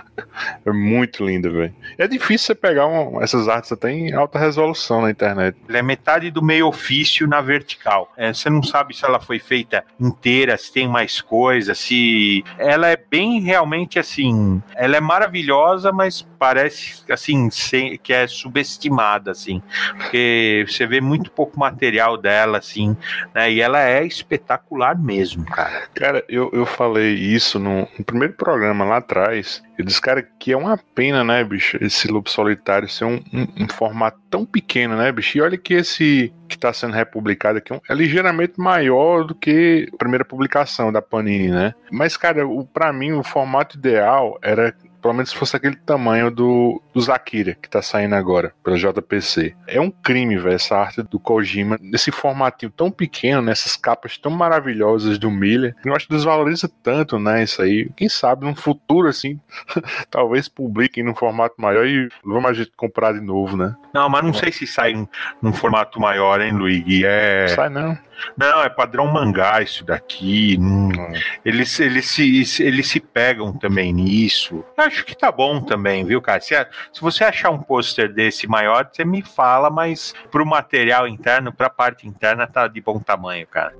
é muito lindo, velho. É difícil você pegar um, essas artes até em alta resolução na internet. Ele é metade do meio ofício na vertical. É, você não sabe se ela foi feita inteira, se tem mais coisa, se. Ela é bem realmente assim. Ela é maravilhosa, mas parece assim que é subestimada, assim. Porque você vê muito pouco material dela, assim, né? E ela é espetacular mesmo, cara. Cara, eu, eu falei isso no, no primeiro programa lá atrás. Eu disse, cara, que é uma pena, né, bicho, esse Lobo Solitário ser um, um, um formato tão pequeno, né, bicho? E olha que esse que está sendo republicado aqui é ligeiramente maior do que a primeira publicação da Panini, né? Mas, cara, o, pra mim, o formato ideal era pelo menos se fosse aquele tamanho do, do Zakira, que tá saindo agora pela JPC. É um crime, velho, essa arte do Kojima, nesse formatinho tão pequeno, nessas capas tão maravilhosas do Miller. Eu acho que desvaloriza tanto, né, isso aí. Quem sabe num futuro, assim, talvez publiquem num formato maior e vamos a gente comprar de novo, né? Não, mas não sei se sai num formato maior, hein, Luigi? É... Sai não. Não, é padrão mangá isso daqui. Hum. Eles, eles, se, eles se pegam também nisso. Acho que tá bom também, viu, cara? Se, se você achar um pôster desse maior, você me fala, mas pro material interno, pra parte interna, tá de bom tamanho, cara.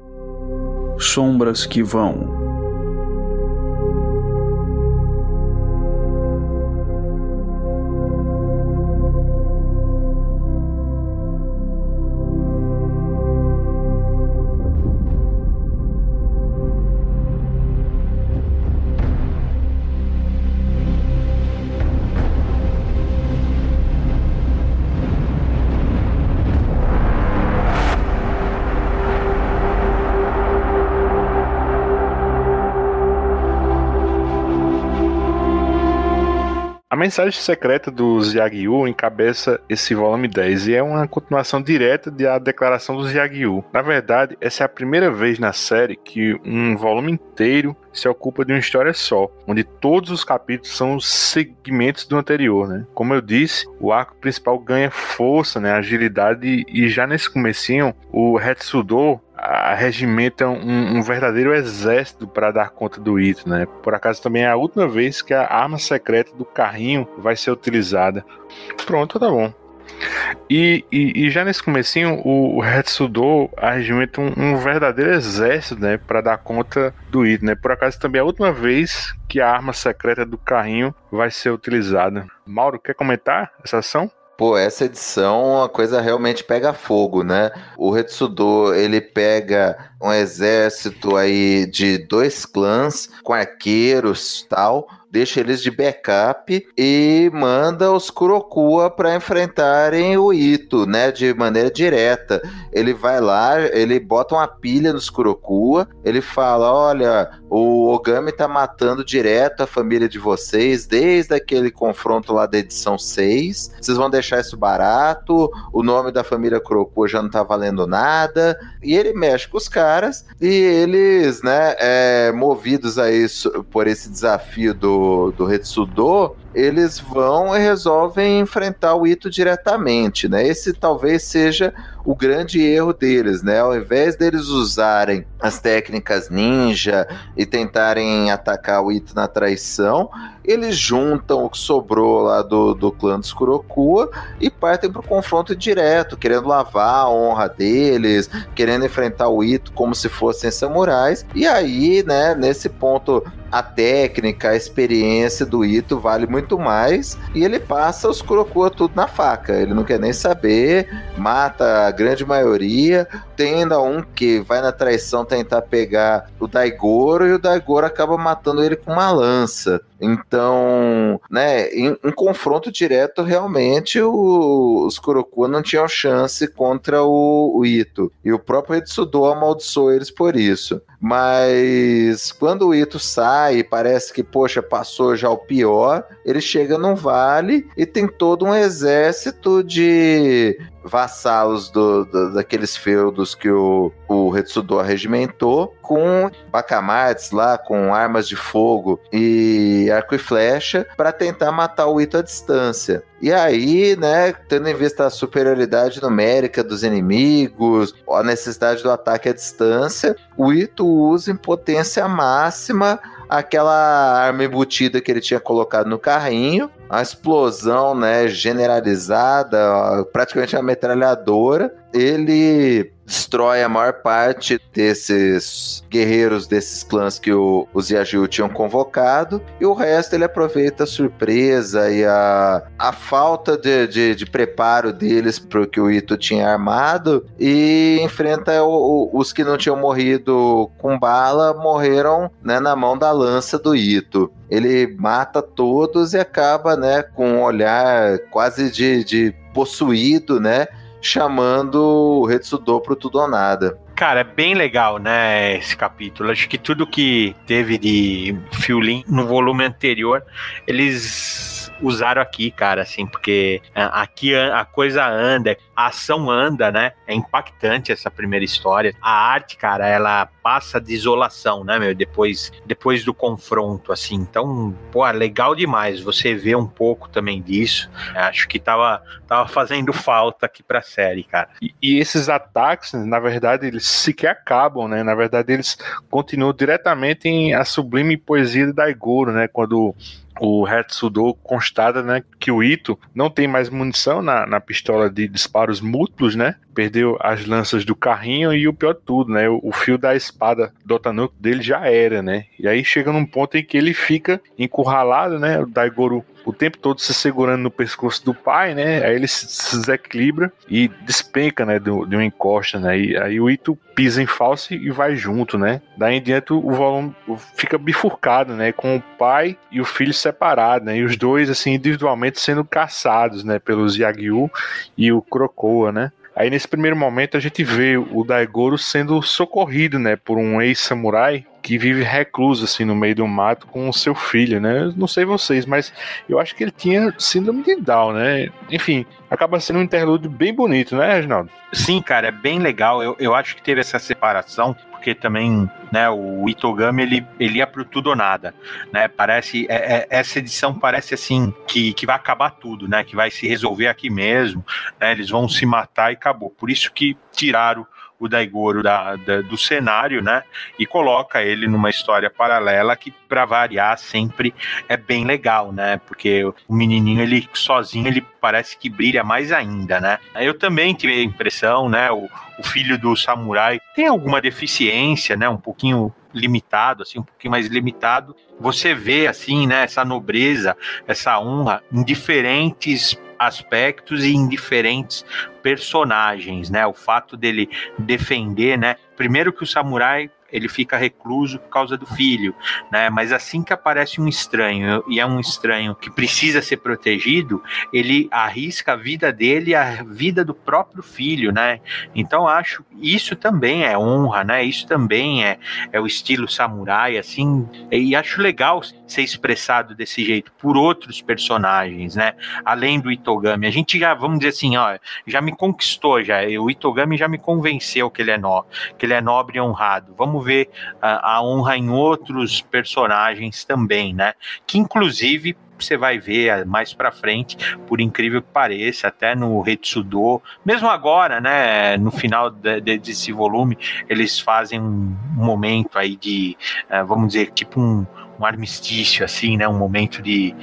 Sombras que vão. A mensagem secreta do Yu encabeça esse volume 10 e é uma continuação direta da declaração do Yu. Na verdade, essa é a primeira vez na série que um volume inteiro se ocupa de uma história só, onde todos os capítulos são segmentos do anterior, né? Como eu disse, o arco principal ganha força, né, agilidade e já nesse comecinho, o Hetsudo regimenta um, um verdadeiro exército para dar conta do Ito, né? Por acaso também é a última vez que a arma secreta do carrinho vai ser utilizada. Pronto, tá bom. E, e, e, já nesse comecinho, o, o Hetsudo arregimenta um, um, verdadeiro exército, né, para dar conta do Ito, né? Por acaso também é a última vez que a arma secreta do carrinho vai ser utilizada. Mauro, quer comentar essa ação? Pô, essa edição a coisa realmente pega fogo, né? O Retsudo, ele pega um exército aí de dois clãs com arqueiros tal, deixa eles de backup e manda os Kurokua para enfrentarem o Ito, né, de maneira direta. Ele vai lá, ele bota uma pilha nos Kurokua, ele fala: "Olha, o Ogami tá matando direto a família de vocês desde aquele confronto lá da edição 6. Vocês vão deixar isso barato, o nome da família Kurokua já não tá valendo nada". E ele mexe com os caras e eles, né, é, movidos a isso por esse desafio do do, Retsudo, eles vão e resolvem enfrentar o Ito diretamente, né? Esse talvez seja o grande erro deles, né? Ao invés deles usarem as técnicas ninja e tentarem atacar o Ito na traição, eles juntam o que sobrou lá do, do clã dos Kurokua e partem para o confronto direto, querendo lavar a honra deles, querendo enfrentar o Ito como se fossem samurais. E aí, né, nesse ponto, a técnica, a experiência do Ito vale muito mais e ele passa os Kurokua tudo na faca. Ele não quer nem saber, mata grande maioria. Tem ainda um que vai na traição tentar pegar o Daigoro e o Daigoro acaba matando ele com uma lança. Então, né, em um confronto direto, realmente o, os Kurokua não tinham chance contra o, o Ito. E o próprio Etsudo amaldiçoou eles por isso. Mas quando o Ito sai, parece que, poxa, passou já o pior, ele ele chega num vale e tem todo um exército de vassalos do, do, daqueles feudos que o, o Retsudo regimentou, com bacamates lá, com armas de fogo e arco e flecha, para tentar matar o Ito à distância. E aí, né, tendo em vista a superioridade numérica dos inimigos, a necessidade do ataque à distância, o Ito usa em potência máxima aquela arma embutida que ele tinha colocado no carrinho, a explosão, né, generalizada, praticamente uma metralhadora. Ele destrói a maior parte desses guerreiros desses clãs que o, os Yagyu tinham convocado, e o resto ele aproveita a surpresa e a, a falta de, de, de preparo deles para o que o Ito tinha armado e enfrenta o, o, os que não tinham morrido com bala, morreram né, na mão da lança do Ito. Ele mata todos e acaba né, com um olhar quase de, de possuído, né? Chamando o Retsudo pro tudo ou nada. Cara, é bem legal, né, esse capítulo. Acho que tudo que teve de Fiolin no volume anterior, eles usaram aqui, cara, assim, porque é, aqui a coisa anda, a ação anda, né? É impactante essa primeira história. A arte, cara, ela passa desolação, né, meu? Depois, depois do confronto, assim. Então, pô, é legal demais você ver um pouco também disso. Acho que tava, tava fazendo falta aqui pra série, cara. E, e esses ataques, na verdade, eles sequer acabam, né? Na verdade, eles continuam diretamente em a sublime poesia da Igoro, né? Quando o Hetsudo constata né, que o Ito não tem mais munição na, na pistola de disparos múltiplos, né? Perdeu as lanças do carrinho e o pior de tudo, né? O, o fio da espada do Otanuki dele já era, né? E aí chega num ponto em que ele fica encurralado, né? O Daigoro o tempo todo se segurando no pescoço do pai, né? Aí ele se desequilibra e despenca, né? De, uma encosta, né? E aí o Ito pisa em falso e vai junto, né? Daí em diante o volume fica bifurcado, né? Com o pai e o filho separados, né? E os dois, assim, individualmente sendo caçados, né? Pelos Yagyu e o Krokoa, né? Aí nesse primeiro momento a gente vê o Daigoro sendo socorrido, né, por um ex-samurai que vive recluso assim no meio do mato com o seu filho, né? não sei vocês, mas eu acho que ele tinha síndrome de Down, né? Enfim, acaba sendo um interlúdio bem bonito, né, Reginaldo? Sim, cara, é bem legal. Eu, eu acho que teve essa separação porque também, né, o Itogami ele, ele ia pro tudo ou nada, né? Parece é, é, essa edição parece assim que, que vai acabar tudo, né? Que vai se resolver aqui mesmo, né? Eles vão se matar e acabou. Por isso que tiraram o Daigoro da, da, do cenário, né? E coloca ele numa história paralela que, para variar, sempre é bem legal, né? Porque o menininho, ele sozinho, ele parece que brilha mais ainda, né? Eu também tive a impressão, né? O, o filho do samurai tem alguma deficiência, né? Um pouquinho limitado, assim, um pouquinho mais limitado. Você vê, assim, né? Essa nobreza, essa honra em diferentes aspectos e em diferentes personagens, né? O fato dele defender, né? Primeiro que o samurai ele fica recluso por causa do filho, né? Mas assim que aparece um estranho e é um estranho que precisa ser protegido, ele arrisca a vida dele a vida do próprio filho, né? Então acho isso também é honra, né? Isso também é, é o estilo samurai, assim, e acho legal ser expressado desse jeito por outros personagens, né? Além do Itogami, a gente já vamos dizer assim, ó, já me conquistou já, o Itogami já me convenceu que ele é no, que ele é nobre e honrado. Vamos ver a, a honra em outros personagens também, né? Que inclusive você vai ver mais para frente, por incrível que pareça, até no Retsudo, mesmo agora, né, no final de, de, desse volume, eles fazem um momento aí de, uh, vamos dizer, tipo um, um armistício, assim, né? Um momento de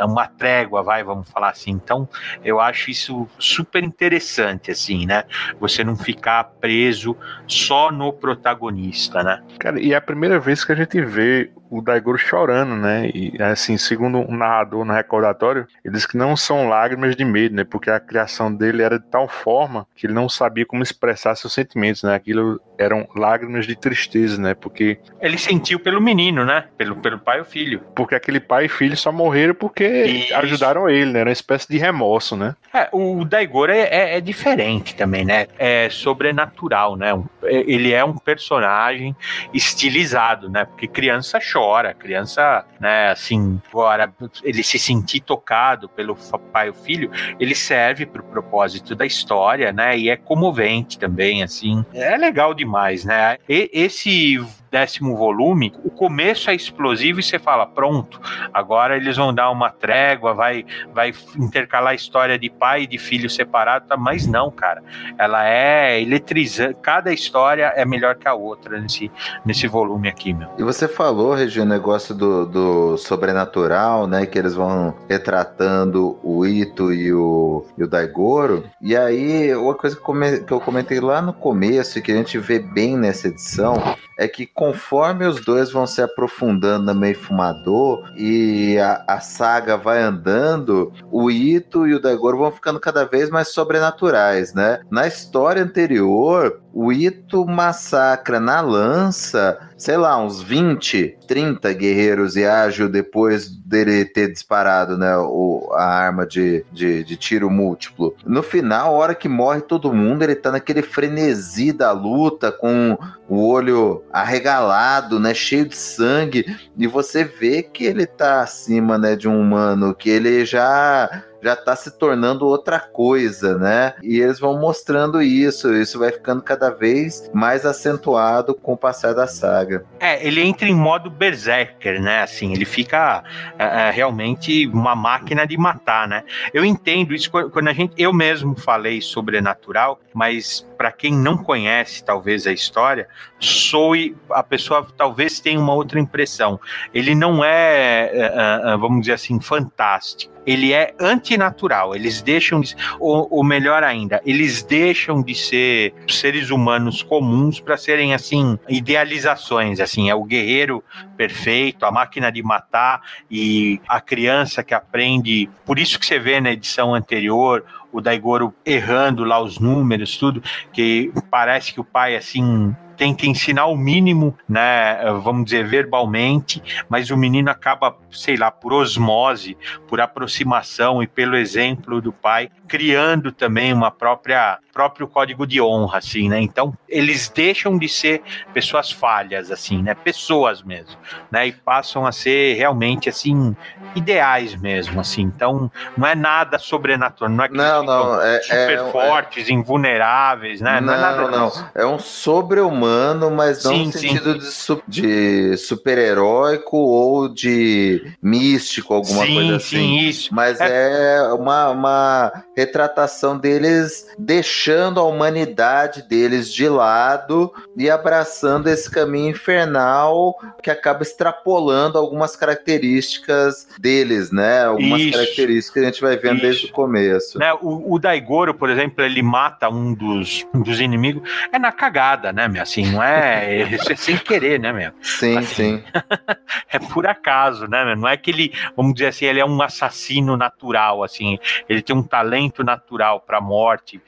uh, uma trégua, vai, vamos falar assim. Então, eu acho isso super interessante, assim, né? Você não ficar preso só no protagonista, né? Cara, e é a primeira vez que a gente vê o Daigoro chorando, né? E assim, segundo um narrador no recordatório, ele diz que não são lágrimas de medo, né? Porque a criação dele era de tal forma que ele não sabia como expressar seus sentimentos, né? Aquilo eram lágrimas de tristeza, né? Porque. Ele sentiu pelo menino, né? Pelo, pelo pai e o filho. Porque aquele pai e filho só morreram porque Isso. ajudaram ele, né? Era uma espécie de remorso, né? É, o Daigoro é, é, é diferente também, né? É sobrenatural, né? É, ele é um personagem estilizado, né? Porque criança chora, criança, né? Assim, agora ele se sentir tocado pelo pai e o filho, ele serve para o propósito da história, né? E é comovente também, assim. É legal demais, né? E, esse décimo volume, o começo é explosivo e você fala, pronto, agora eles vão dar uma trégua, vai, vai intercalar a história de pai e de filho separado, tá? mas não, cara. Ela é eletrizante, cada história é melhor que a outra nesse, nesse volume aqui, meu. E você falou, Regi, o negócio do, do sobrenatural, né, que eles vão retratando o Ito e o, e o Daigoro, e aí uma coisa que eu comentei lá no começo, que a gente vê bem nessa edição, é que conforme os dois vão se aprofundando na meio fumador e a, a, saga vai andando, o Ito e o Daigoro vão ficando cada vez mais sobrenaturais, né? Na história anterior, o Ito massacra na lança, sei lá, uns 20, 30 guerreiros e ágil depois dele ter disparado né, o, a arma de, de, de, tiro múltiplo. No final, a hora que morre todo mundo, ele tá naquele frenesi da luta, com o olho arregalado, né, cheio de sangue, e você vê que ele tá acima né, de um humano, que ele já já está se tornando outra coisa, né? E eles vão mostrando isso, isso vai ficando cada vez mais acentuado com o passar da saga. É, ele entra em modo berserker, né? Assim, ele fica é, é realmente uma máquina de matar, né? Eu entendo isso quando a gente, eu mesmo falei sobrenatural, mas para quem não conhece talvez a história, soe a pessoa talvez tenha uma outra impressão. Ele não é, é, é vamos dizer assim, fantástico ele é antinatural. Eles deixam de, ou, ou, melhor ainda, eles deixam de ser seres humanos comuns para serem assim idealizações. Assim, é o guerreiro perfeito, a máquina de matar e a criança que aprende. Por isso que você vê na edição anterior o Daigoro errando lá os números, tudo, que parece que o pai assim tenta ensinar o mínimo, né, vamos dizer, verbalmente, mas o menino acaba, sei lá, por osmose, por aproximação e pelo exemplo do pai, criando também uma própria próprio código de honra, assim, né? Então, eles deixam de ser pessoas falhas, assim, né? Pessoas mesmo, né? E passam a ser realmente, assim, ideais mesmo, assim. Então, não é nada sobrenatural, não é que não, não, é, super é, fortes, é... invulneráveis, né? Não, não é nada não. Disso. É um sobre-humano, mas não sim, no sentido sim. de, de super-heróico ou de místico, alguma sim, coisa assim. Sim, isso. Mas é, é uma, uma retratação deles deixando a humanidade deles de lado e abraçando esse caminho infernal que acaba extrapolando algumas características deles, né? Algumas isso, características que a gente vai vendo isso. desde o começo. Né? O, o Daigoro, por exemplo, ele mata um dos, um dos inimigos, é na cagada, né, meu? Assim, não é, é sem querer, né, meu? Sim, assim, sim. é por acaso, né, meu? Não é que ele, vamos dizer assim, ele é um assassino natural, assim, ele tem um talento natural para morte.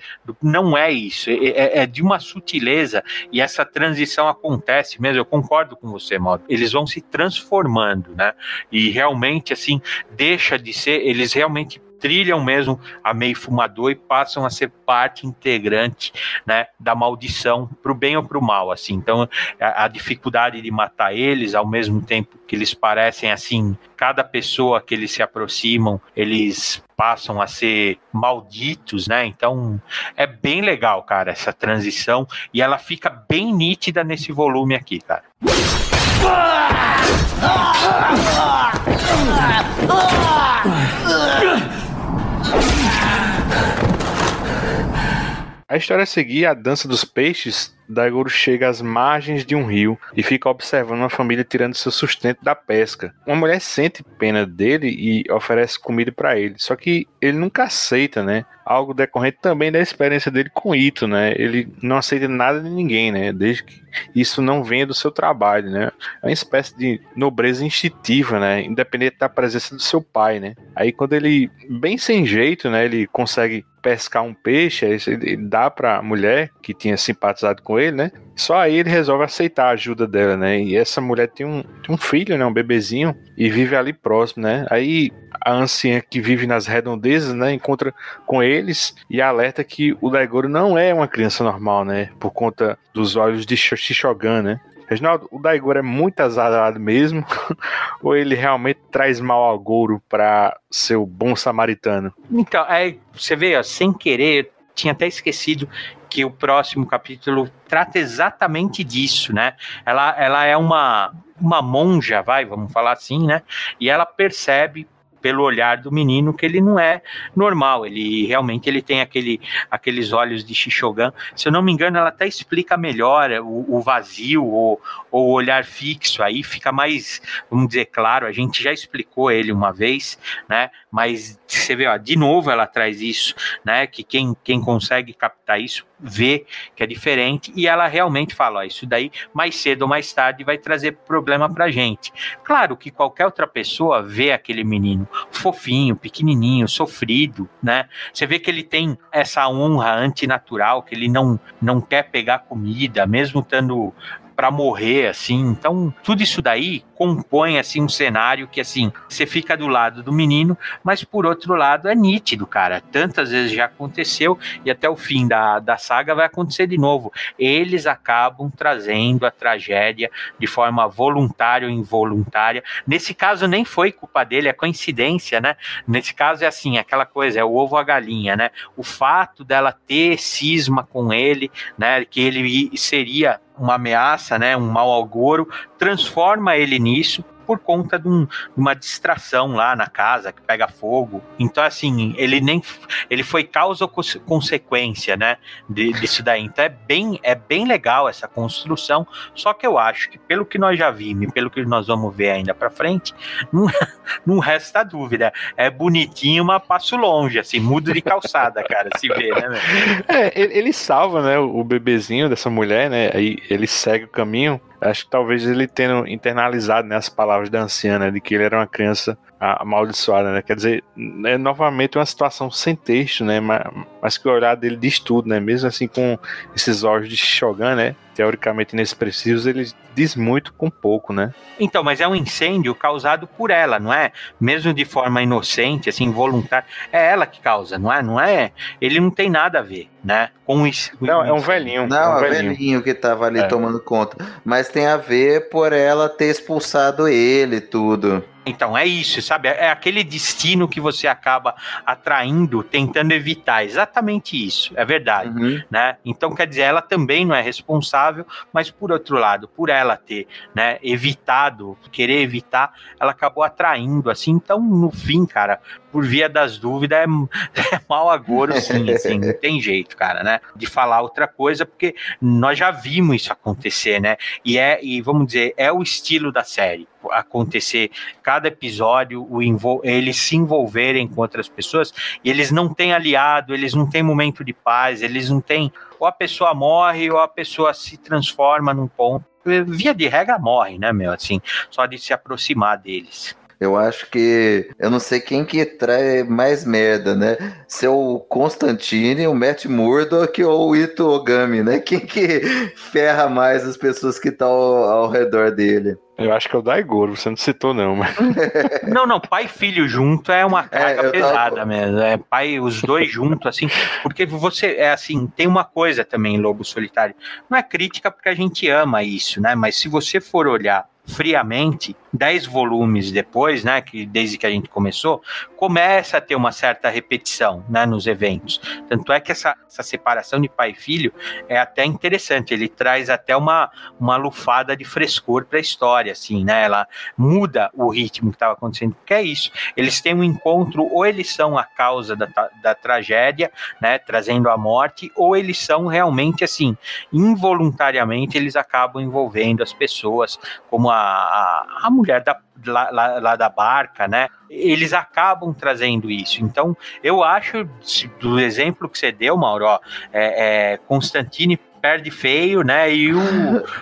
Não é isso, é, é, é de uma sutileza e essa transição acontece mesmo. Eu concordo com você, Mauro. Eles vão se transformando, né? E realmente, assim, deixa de ser, eles realmente trilham mesmo a meio fumador e passam a ser parte integrante né, da maldição para o bem ou para o mal assim então a, a, dificuldade de matar eles ao mesmo tempo que eles parecem assim cada pessoa que eles se aproximam eles passam a ser malditos né? Então é bem legal cara essa transição. E ela fica bem nítida nesse volume aqui cara. A história seguia a dança dos peixes Daigoro chega às margens de um rio e fica observando uma família tirando seu sustento da pesca. Uma mulher sente pena dele e oferece comida para ele, só que ele nunca aceita, né? Algo decorrente também da experiência dele com Ito, né? Ele não aceita nada de ninguém, né? Desde que isso não venha do seu trabalho, né? É uma espécie de nobreza instintiva, né? Independente da presença do seu pai, né? Aí quando ele, bem sem jeito, né? Ele consegue pescar um peixe, ele dá para a mulher que tinha simpatizado com ele ele, né? Só aí ele resolve aceitar a ajuda dela, né? E essa mulher tem um, tem um filho, né? Um bebezinho, e vive ali próximo, né? Aí a anciã que vive nas redondezas, né? Encontra com eles e alerta que o Daigoro não é uma criança normal, né? Por conta dos olhos de Shishogan, né? Reginaldo, o Daigoro é muito azarado mesmo? ou ele realmente traz mal ao Goro para ser o bom samaritano? Então, é, você vê, ó, sem querer, tinha até esquecido que o próximo capítulo trata exatamente disso, né? Ela, ela é uma, uma monja, vai, vamos falar assim, né? E ela percebe pelo olhar do menino que ele não é normal, ele realmente ele tem aquele, aqueles olhos de Shishogan. Se eu não me engano, ela até explica melhor o, o vazio ou o olhar fixo, aí fica mais, vamos dizer, claro, a gente já explicou ele uma vez, né? Mas você vê, ó, de novo ela traz isso, né? Que quem, quem consegue captar isso vê que é diferente e ela realmente fala, ó, isso daí mais cedo ou mais tarde vai trazer problema pra gente. Claro que qualquer outra pessoa vê aquele menino fofinho, pequenininho, sofrido, né? Você vê que ele tem essa honra antinatural, que ele não não quer pegar comida, mesmo estando para morrer, assim. Então, tudo isso daí compõe, assim, um cenário que, assim, você fica do lado do menino, mas por outro lado é nítido, cara. Tantas vezes já aconteceu e até o fim da, da saga vai acontecer de novo. Eles acabam trazendo a tragédia de forma voluntária ou involuntária. Nesse caso, nem foi culpa dele, é coincidência, né? Nesse caso é assim, aquela coisa, é o ovo a galinha, né? O fato dela ter cisma com ele, né? Que ele seria uma ameaça, né, um mau agouro, transforma ele nisso por conta de, um, de, uma distração lá na casa que pega fogo. Então, assim, ele nem ele foi causa ou consequência, né, de, disso daí. Então é bem, é bem legal essa construção. Só que eu acho que pelo que nós já vimos, pelo que nós vamos ver ainda para frente, não, não resta dúvida. É bonitinho, mas passo longe, assim, mudo de calçada, cara, se vê, né? É, ele, ele salva, né, o bebezinho dessa mulher, né? Aí ele segue o caminho Acho que talvez ele tenha internalizado né, as palavras da anciana, de que ele era uma criança amaldiçoada, né? Quer dizer, é novamente uma situação sem texto, né? Mas, mas que o olhar dele diz tudo, né? Mesmo assim com esses olhos de Shogun, né? Teoricamente inexpressivos, ele diz muito com pouco, né? Então, mas é um incêndio causado por ela, não é? Mesmo de forma inocente, assim, voluntária. É ela que causa, não é? Não é? Ele não tem nada a ver, né? Com isso. Não, é um velhinho. Não, é um velhinho. velhinho que tava ali é. tomando conta. Mas tem a ver por ela ter expulsado ele tudo. Então, é isso, sabe? É aquele destino que você acaba atraindo, tentando evitar. Exatamente isso, é verdade. Uhum. Né? Então, quer dizer, ela também não é responsável, mas por outro lado, por ela ter né, evitado, querer evitar, ela acabou atraindo, assim. Então, no fim, cara, por via das dúvidas, é, é mal agouro, sim, assim, não tem jeito, cara, né? De falar outra coisa, porque nós já vimos isso acontecer, né? E é, e vamos dizer, é o estilo da série acontecer cada episódio, o eles se envolverem com outras pessoas e eles não têm aliado, eles não têm momento de paz, eles não têm. Ou a pessoa morre ou a pessoa se transforma num ponto. Via de regra morre, né, meu? Assim, só de se aproximar deles. Eu acho que. Eu não sei quem que traz mais merda, né? Se é o Constantine, o Matt Murdock ou o Ito Ogami, né? Quem que ferra mais as pessoas que estão ao, ao redor dele? Eu acho que é o Daigoro, você não citou, não, mas. Não, não, pai e filho junto é uma é, carga é, pesada tava... mesmo. É pai, os dois juntos, assim, porque você, é assim, tem uma coisa também, Lobo Solitário. Não é crítica porque a gente ama isso, né? Mas se você for olhar friamente, dez volumes depois, né, que desde que a gente começou, começa a ter uma certa repetição, né, nos eventos. Tanto é que essa, essa separação de pai e filho é até interessante, ele traz até uma, uma lufada de frescor para a história, assim, né, ela muda o ritmo que estava acontecendo, porque é isso, eles têm um encontro, ou eles são a causa da, da tragédia, né, trazendo a morte, ou eles são realmente, assim, involuntariamente eles acabam envolvendo as pessoas, como a, a, a mulher da, lá, lá, lá, da barca, né? Eles acabam trazendo isso. Então, eu acho, do exemplo que você deu, Mauro, ó, é, é, Constantine perde feio, né? E o,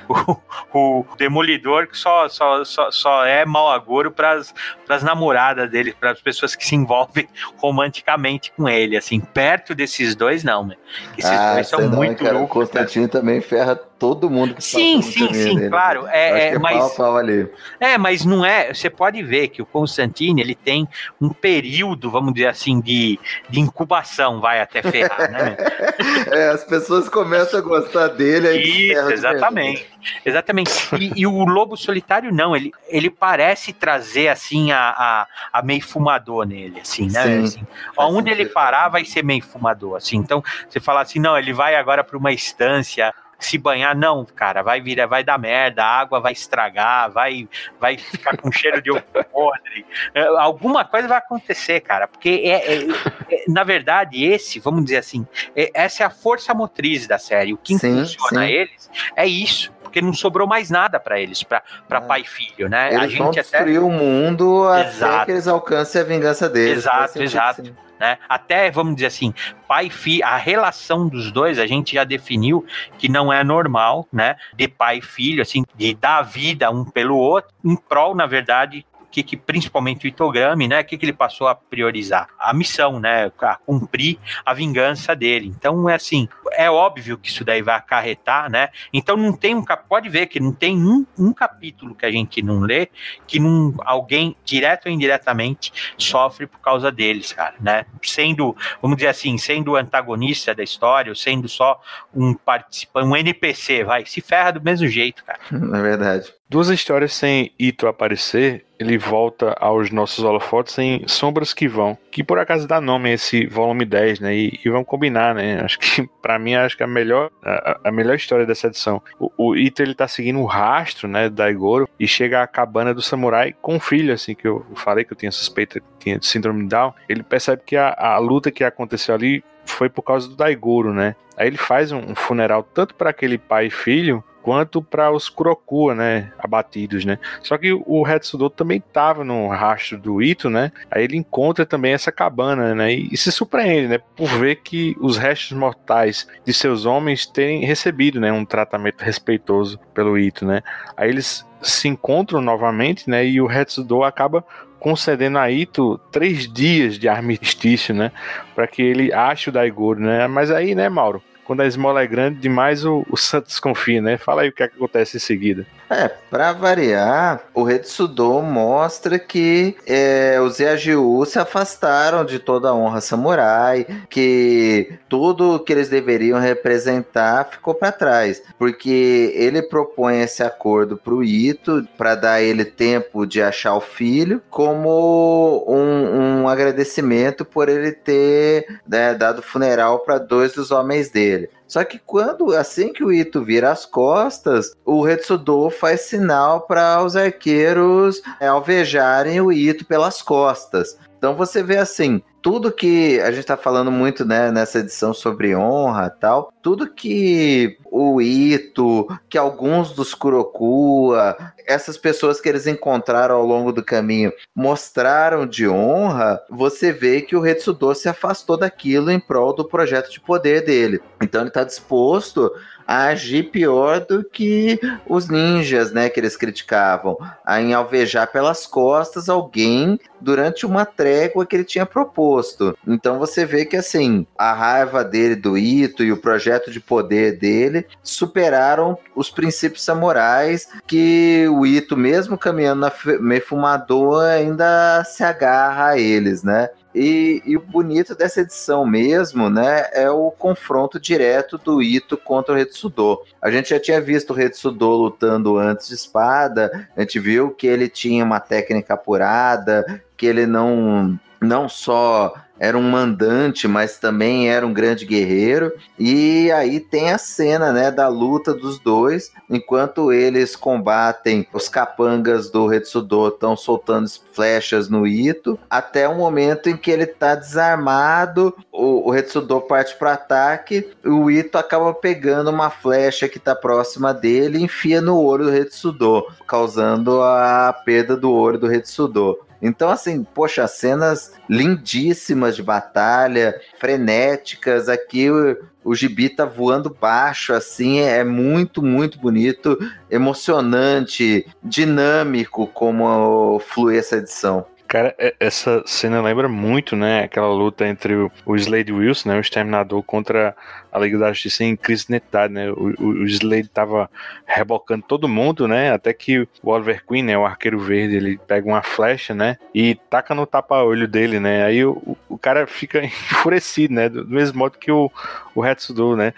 o, o Demolidor que só, só, só, só é mau agouro para as namoradas dele, para as pessoas que se envolvem romanticamente com ele. Assim, perto desses dois, não, né? Esses ah, dois são não, muito cara, loucos. O Constantino né? também ferra todo mundo que Sim, sim, sim, dele. claro. É, é, é mas, pau, pau ali. é, mas não é. Você pode ver que o Constantino ele tem um período, vamos dizer assim, de, de incubação, vai até ferrar, né? é, as pessoas começam a gostar dele. Aí Isso, exatamente. Exatamente. E, e, o Lobo Solitário, não, ele, ele parece trazer, assim, a, a, a meio fumador nele, assim, né? Sim, assim, onde ele parar vai ser meio fumador, assim. Então, você fala assim, não, ele vai agora para uma instância se banhar, não, cara, vai virar, vai dar merda, a água vai estragar, vai, vai ficar com cheiro de ovo podre. É, alguma coisa vai acontecer, cara, porque é, é, é, na verdade, esse, vamos dizer assim, é, essa é a força motriz da série. O que sim, sim. eles é isso porque não sobrou mais nada para eles, para é. pai e filho, né? Eles a gente vão destruir até... o mundo exato. até que eles alcancem a vingança deles. Exato, exato. Assim. Né? Até, vamos dizer assim, pai filho, a relação dos dois, a gente já definiu que não é normal, né? De pai e filho, assim, de dar vida um pelo outro, em prol, na verdade, que, que principalmente o Itogami, né, que, que ele passou a priorizar? A missão, né, a cumprir a vingança dele. Então, é assim, é óbvio que isso daí vai acarretar, né? Então não tem um pode ver que não tem um, um capítulo que a gente não lê que não, alguém, direto ou indiretamente, sofre por causa deles, cara, né? Sendo, vamos dizer assim, sendo antagonista da história, ou sendo só um participante, um NPC, vai, se ferra do mesmo jeito, cara. É verdade. Duas histórias sem Ito aparecer, ele volta aos nossos holofotes em Sombras que Vão, que por acaso dá nome a esse volume 10, né? E, e vamos combinar, né? Acho que para mim acho que a melhor a, a, melhor história dessa edição. O, o Ito ele tá seguindo o rastro, né, da Igoro e chega à cabana do samurai com o filho, assim que eu falei que eu tinha suspeita tinha síndrome de Down. Ele percebe que a, a luta que aconteceu ali foi por causa do Daigoro, né? Aí ele faz um, um funeral tanto para aquele pai e filho, quanto para os Kurokua, né, abatidos, né. Só que o Hetsudo também estava no rastro do Ito, né. Aí ele encontra também essa cabana, né, e, e, se surpreende, né, por ver que os restos mortais de seus homens terem recebido, né, um tratamento respeitoso pelo Ito, né. Aí eles se encontram novamente, né, e o Hetsudo acaba concedendo a Ito três dias de armistício, né, para que ele ache o Daigoro, né. Mas aí, né, Mauro, quando a esmola é grande demais, o, o Santos confia, né? Fala aí o que, é que acontece em seguida. É, para variar, o Retsudo mostra que é, os Yajiu se afastaram de toda a honra samurai, que tudo que eles deveriam representar ficou para trás, porque ele propõe esse acordo para o Ito para dar ele tempo de achar o filho, como um, um agradecimento por ele ter né, dado funeral para dois dos homens dele. Só que quando, assim que o Ito vira as costas, o Retsudo faz sinal para os arqueiros é, alvejarem o Ito pelas costas. Então você vê assim, tudo que a gente está falando muito né, nessa edição sobre honra tal, tudo que o Ito, que alguns dos Kurokua, essas pessoas que eles encontraram ao longo do caminho mostraram de honra, você vê que o Retsudo se afastou daquilo em prol do projeto de poder dele. Então ele está disposto agir pior do que os ninjas, né, que eles criticavam, a em alvejar pelas costas alguém durante uma trégua que ele tinha proposto. Então você vê que assim, a raiva dele do Ito e o projeto de poder dele superaram os princípios samurais que o Ito, mesmo caminhando na Mefumador, ainda se agarra a eles, né? E, e, o bonito dessa edição mesmo, né, é o confronto direto do Ito contra o Retsudo. A gente já tinha visto o Retsudo lutando antes de espada, a gente viu que ele tinha uma técnica apurada, que ele não não só era um mandante, mas também era um grande guerreiro. E aí tem a cena, né, da luta dos dois, enquanto eles combatem os capangas do Retsudo, estão soltando flechas no Ito, até o momento em que ele está desarmado, o, o Retsudo parte para ataque, o Ito acaba pegando uma flecha que está próxima dele e enfia no olho do Retsudo, causando a perda do olho do Retsudo. Então, assim, poxa, cenas lindíssimas de batalha, frenéticas. Aqui o, o gibi tá voando baixo, assim, é muito, muito bonito, emocionante, dinâmico como flui essa edição. Cara, é, essa cena lembra muito, né? Aquela luta entre o, o Slade Wilson, né? O Exterminador contra a Liga da Justiça em crise de identidade, né? O, o, o, Slade tava rebocando todo mundo, né? Até que o Oliver Queen, né? O arqueiro verde, ele pega uma flecha, né? E taca no tapa-olho dele, né? Aí o, o cara fica enfurecido, né? Do, mesmo modo que o, o Hetsudo, né?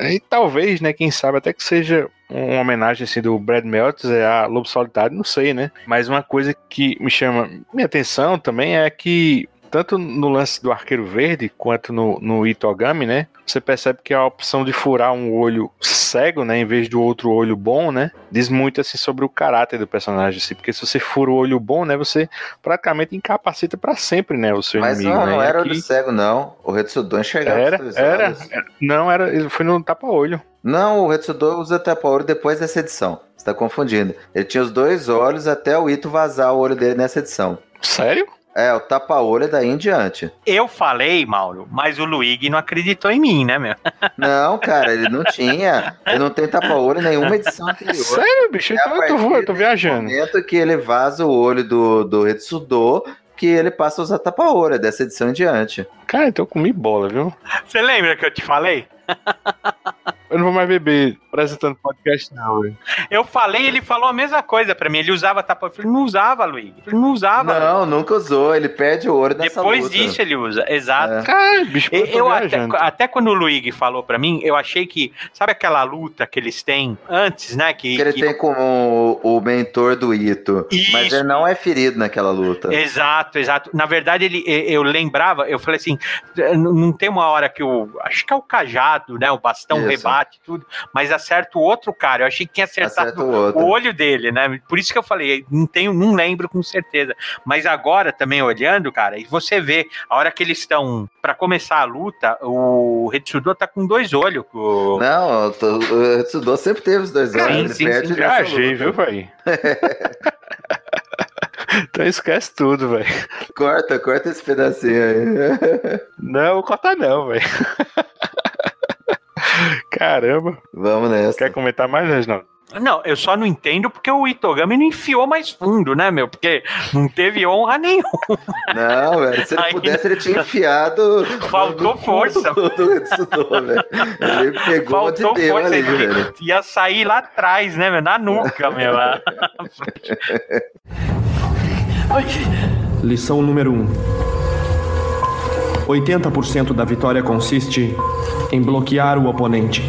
E talvez, né? Quem sabe até que seja uma homenagem assim do Brad Meltzer a Lobo Solitário, não sei, né? Mas uma coisa que me chama minha atenção também é que tanto no lance do Arqueiro Verde quanto no, no Itogami, né? Você percebe que a opção de furar um olho cego, né, em vez do outro olho bom, né, diz muito assim sobre o caráter do personagem, assim, porque se você fura o olho bom, né, você praticamente incapacita para sempre, né, o seu Mas inimigo. Mas não, né? não era aqui... olho cego, não. O Retsudon enxergava era, era, era, não, era, ele foi no tapa-olho. Não, o Retsudon usa tapa-olho depois dessa edição. Você tá confundindo. Ele tinha os dois olhos até o Ito vazar o olho dele nessa edição. Sério? É, o tapa-olho é daí em diante. Eu falei, Mauro, mas o Luigi não acreditou em mim, né, meu? Não, cara, ele não tinha. Ele não tem tapa-olho em nenhuma edição anterior. Sério, bicho? É Então eu tô, eu tô viajando. momento que ele vaza o olho do, do Retsudo, que ele passa a usar tapa-olho, é dessa edição em diante. Cara, então eu comi bola, viu? Você lembra que eu te falei? Eu não vou mais beber apresentando podcast, não, velho. Eu falei, ele falou a mesma coisa pra mim. Ele usava tapa. Eu falei, não usava, Luigi. Ele não usava. Não, nunca usou. Ele perde o olho nessa Depois luta. disso ele usa, exato. É. Cara, bicho, eu, Eu até, até quando o Luigi falou pra mim, eu achei que. Sabe aquela luta que eles têm antes, né? Que, Que ele que- tem com o, o mentor do Ito. Isso. Mas ele não é ferido naquela luta. Exato, exato. Na verdade, ele, eu lembrava, eu falei assim: não tem uma hora que o. Acho que é o cajado, né? O bastão Isso. Rebate tudo, mas acerta o outro cara. Eu achei que tinha acertado Acerta o olho dele, né? Por isso que eu falei, não tenho, não lembro com certeza. Mas agora também olhando, cara, e você vê a hora que eles estão para começar a luta, o Retsudo tá com dois olhos. O... Não, o to- o Retsudo sempre teve os dois olhos. Sim, ele sim, perde sim, Viajei, viu, velho? então esquece tudo, velho. Corta, corta esse pedacinho aí. Não, vou cortar não, velho. Caramba. Vamos nessa. Quer comentar mais, Reginaldo? Não, eu só não entendo porque o Itogami não enfiou mais fundo, né, meu? Porque não teve honra nenhuma. Não, velho. Se ele Aí- pudesse, ele tinha enfiado. Faltou força. Velho. Ele pegou Faltou deu força, ali, ele velho. ia sair lá atrás, né, meu? Na nuca, meu. Lição número 1. 80% da vitória consiste em bloquear o oponente.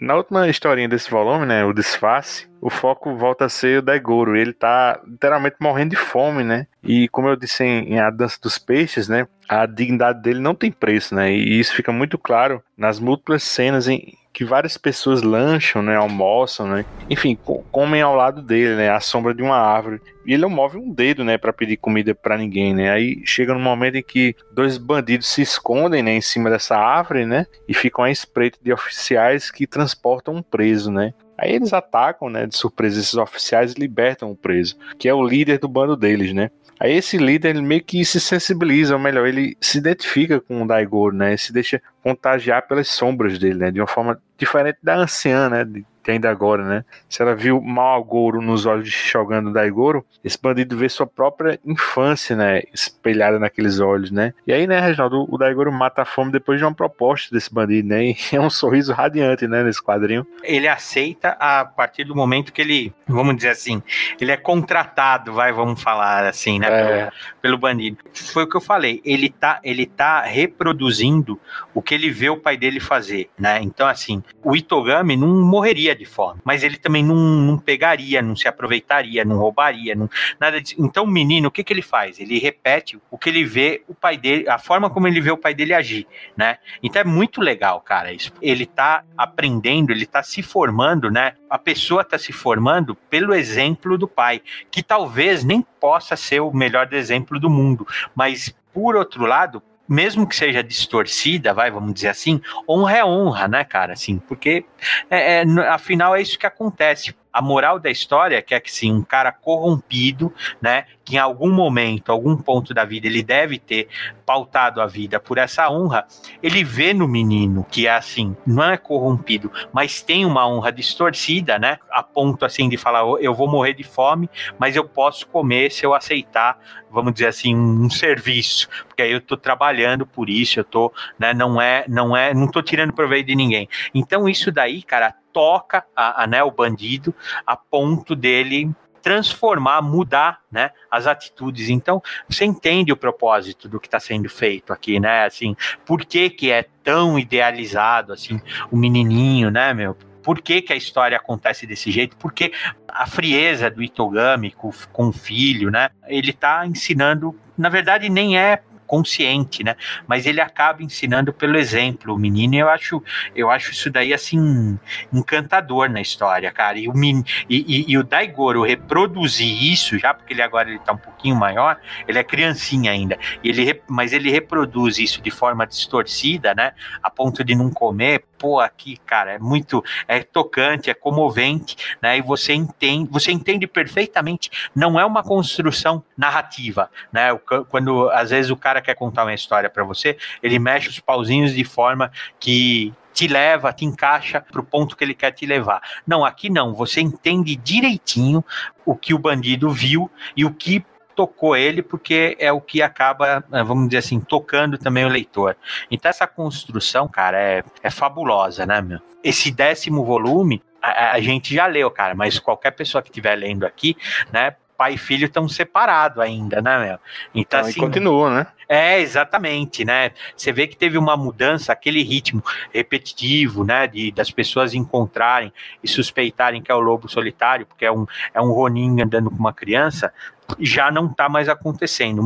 Na última historinha desse volume, né, o Disfarce, o foco volta a ser o Daigoro. Ele tá literalmente morrendo de fome, né? E como eu disse em, em A Dança dos Peixes, né, a dignidade dele não tem preço, né? E isso fica muito claro nas múltiplas cenas em que várias pessoas lancham, né, almoçam, né? Enfim, co- comem ao lado dele, né, à sombra de uma árvore. E ele não move um dedo, né, para pedir comida para ninguém, né? Aí chega no momento em que dois bandidos se escondem, né, em cima dessa árvore, né, e ficam à espreita de oficiais que transportam um preso, né? Aí eles atacam, né, de surpresa esses oficiais e libertam o preso, que é o líder do bando deles, né? Aí esse líder ele meio que se sensibiliza, ou melhor, ele se identifica com o Daigoro, né? Se deixa contagiar pelas sombras dele, né? De uma forma diferente da anciã, né? De, que ainda agora, né? Se ela viu mal Goro nos olhos de Shogun do Daigoro, esse bandido vê sua própria infância, né? Espelhada naqueles olhos, né? E aí, né, Reginaldo, o Daigoro mata a fome depois de uma proposta desse bandido, né? E é um sorriso radiante, né? Nesse quadrinho. Ele aceita a partir do momento que ele, vamos dizer assim, ele é contratado, vai, vamos falar assim, né? É. Pelo, pelo bandido. Foi o que eu falei. Ele tá, ele tá reproduzindo o que ele vê o pai dele fazer, né? Então, assim, o Itogami não morreria de fome, mas ele também não, não pegaria, não se aproveitaria, não roubaria, não, nada disso. Então, o menino, o que, que ele faz? Ele repete o que ele vê o pai dele, a forma como ele vê o pai dele agir, né? Então é muito legal, cara. Isso. Ele tá aprendendo, ele tá se formando, né? A pessoa tá se formando pelo exemplo do pai, que talvez nem possa ser o melhor exemplo do mundo, mas por outro lado, mesmo que seja distorcida, vai, vamos dizer assim, honra é honra, né, cara? Assim, porque é, é, afinal é isso que acontece. A moral da história é que é que sim, um cara corrompido, né, que em algum momento, algum ponto da vida ele deve ter pautado a vida por essa honra, ele vê no menino que é assim, não é corrompido, mas tem uma honra distorcida, né, a ponto assim de falar, eu vou morrer de fome, mas eu posso comer se eu aceitar, vamos dizer assim, um serviço, porque aí eu tô trabalhando por isso, eu tô, né, não é, não é, não tô tirando proveito de ninguém. Então isso daí, cara, toca a, a né, o bandido a ponto dele transformar, mudar, né, as atitudes. Então, você entende o propósito do que está sendo feito aqui, né? Assim, por que que é tão idealizado assim o menininho, né, meu? Por que, que a história acontece desse jeito? Porque a frieza do Itogami com, com o filho, né? Ele está ensinando, na verdade, nem é consciente, né? Mas ele acaba ensinando pelo exemplo o menino. Eu acho, eu acho isso daí assim encantador na história, cara. E o min, e, e, e, o Daigoro reproduzir isso já, porque ele agora ele tá um pouquinho maior, ele é criancinha ainda. Ele, mas ele reproduz isso de forma distorcida, né? A ponto de não comer. Pô, aqui, cara, é muito é tocante, é comovente, né? E você entende, você entende perfeitamente. Não é uma construção narrativa, né? Quando às vezes o cara quer contar uma história para você, ele mexe os pauzinhos de forma que te leva, te encaixa para o ponto que ele quer te levar. Não, aqui não. Você entende direitinho o que o bandido viu e o que tocou ele, porque é o que acaba, eh, vamos dizer assim, tocando também o leitor. Então essa construção, cara, é, é fabulosa, né, meu? Esse décimo volume, a, a gente já leu, cara, mas qualquer pessoa que estiver lendo aqui, né, pai e filho estão separados ainda, né, meu? Então, então assim, continua, né? É, exatamente, né? Você vê que teve uma mudança, aquele ritmo repetitivo, né? De, das pessoas encontrarem e suspeitarem que é o lobo solitário, porque é um, é um Ronin andando com uma criança, já não está mais acontecendo.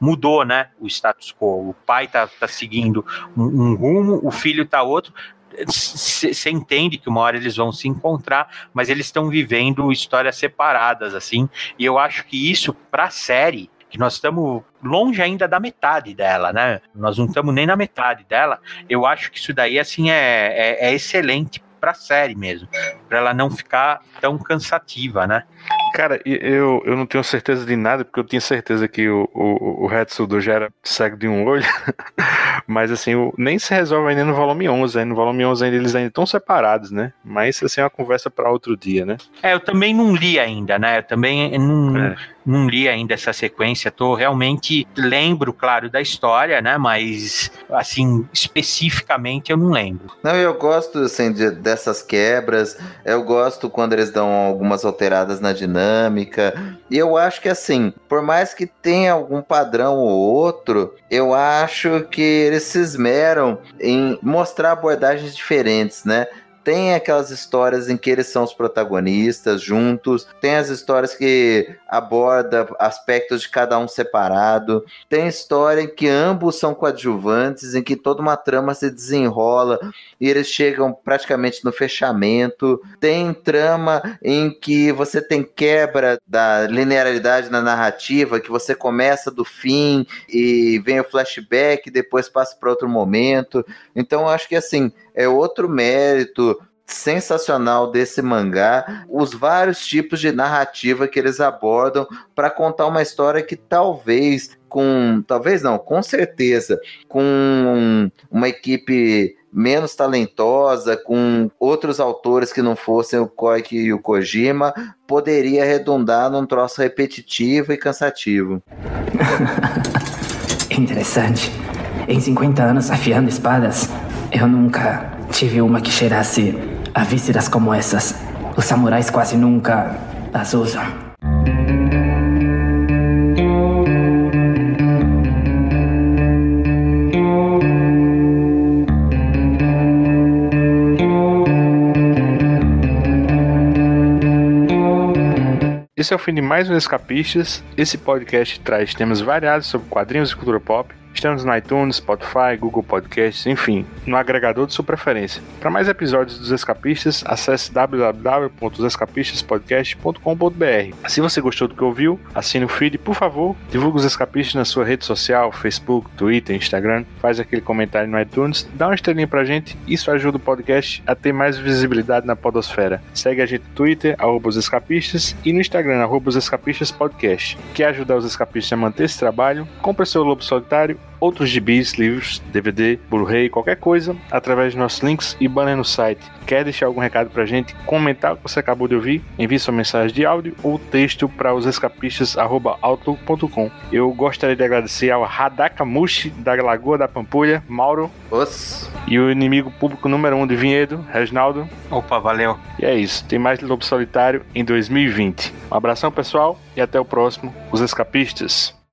Mudou, né? O status quo. O pai tá, tá seguindo um, um rumo, o filho tá outro você entende que uma hora eles vão se encontrar, mas eles estão vivendo histórias separadas, assim, e eu acho que isso, para a série, que nós estamos longe ainda da metade dela, né? Nós não estamos nem na metade dela. Eu acho que isso daí, assim, é, é, é excelente para a série mesmo, para ela não ficar tão cansativa, né? Cara, eu, eu não tenho certeza de nada, porque eu tinha certeza que o, o, o Hetsudo já era cego de um olho, mas assim, o, nem se resolve ainda no volume 11, aí no volume 11 ainda, eles ainda estão separados, né? Mas assim, é uma conversa para outro dia, né? É, eu também não li ainda, né? Eu também não, é. Não li ainda essa sequência, tô realmente, lembro, claro, da história, né? Mas, assim, especificamente eu não lembro. Não, eu gosto, assim, de, dessas quebras, eu gosto quando eles dão algumas alteradas na dinâmica. E eu acho que assim, por mais que tenha algum padrão ou outro, eu acho que eles se esmeram em mostrar abordagens diferentes, né? Tem aquelas histórias em que eles são os protagonistas juntos, tem as histórias que aborda aspectos de cada um separado, tem história em que ambos são coadjuvantes, em que toda uma trama se desenrola e eles chegam praticamente no fechamento. Tem trama em que você tem quebra da linearidade na narrativa, que você começa do fim e vem o flashback, depois passa para outro momento. Então eu acho que assim, é outro mérito sensacional desse mangá, os vários tipos de narrativa que eles abordam para contar uma história que talvez com, talvez não, com certeza, com uma equipe menos talentosa, com outros autores que não fossem o Koike e o Kojima, poderia redundar num troço repetitivo e cansativo. Interessante. Em 50 anos afiando espadas, eu nunca tive uma que cheirasse a vísceras como essas. Os samurais quase nunca as usam. Esse é o fim de mais um Escapistas. Esse podcast traz temas variados sobre quadrinhos e cultura pop Estamos no iTunes, Spotify, Google Podcasts, enfim, no agregador de sua preferência. Para mais episódios dos Escapistas, acesse www.escapistaspodcast.com.br. Se você gostou do que ouviu, assine o feed, por favor, divulgue os Escapistas na sua rede social, Facebook, Twitter, Instagram, faz aquele comentário no iTunes, dá uma estrelinha pra gente, isso ajuda o podcast a ter mais visibilidade na podosfera. Segue a gente no Twitter, arroba os escapistas, e no Instagram, arroba os escapistas podcast. Quer ajudar os escapistas a manter esse trabalho? Compre seu Lobo Solitário outros gibis, livros, DVD, Blu-ray, qualquer coisa, através de nossos links e banner no site. Quer deixar algum recado pra gente, comentar o que você acabou de ouvir? Envie sua mensagem de áudio ou texto para os escapistas@outlook.com. Eu gostaria de agradecer ao Radakamushi da Lagoa da Pampulha, Mauro. Os. E o inimigo público número 1 um de Vinhedo, Reginaldo. Opa, valeu. E é isso. Tem mais Lobo Solitário em 2020. Um abração, pessoal, e até o próximo. Os Escapistas.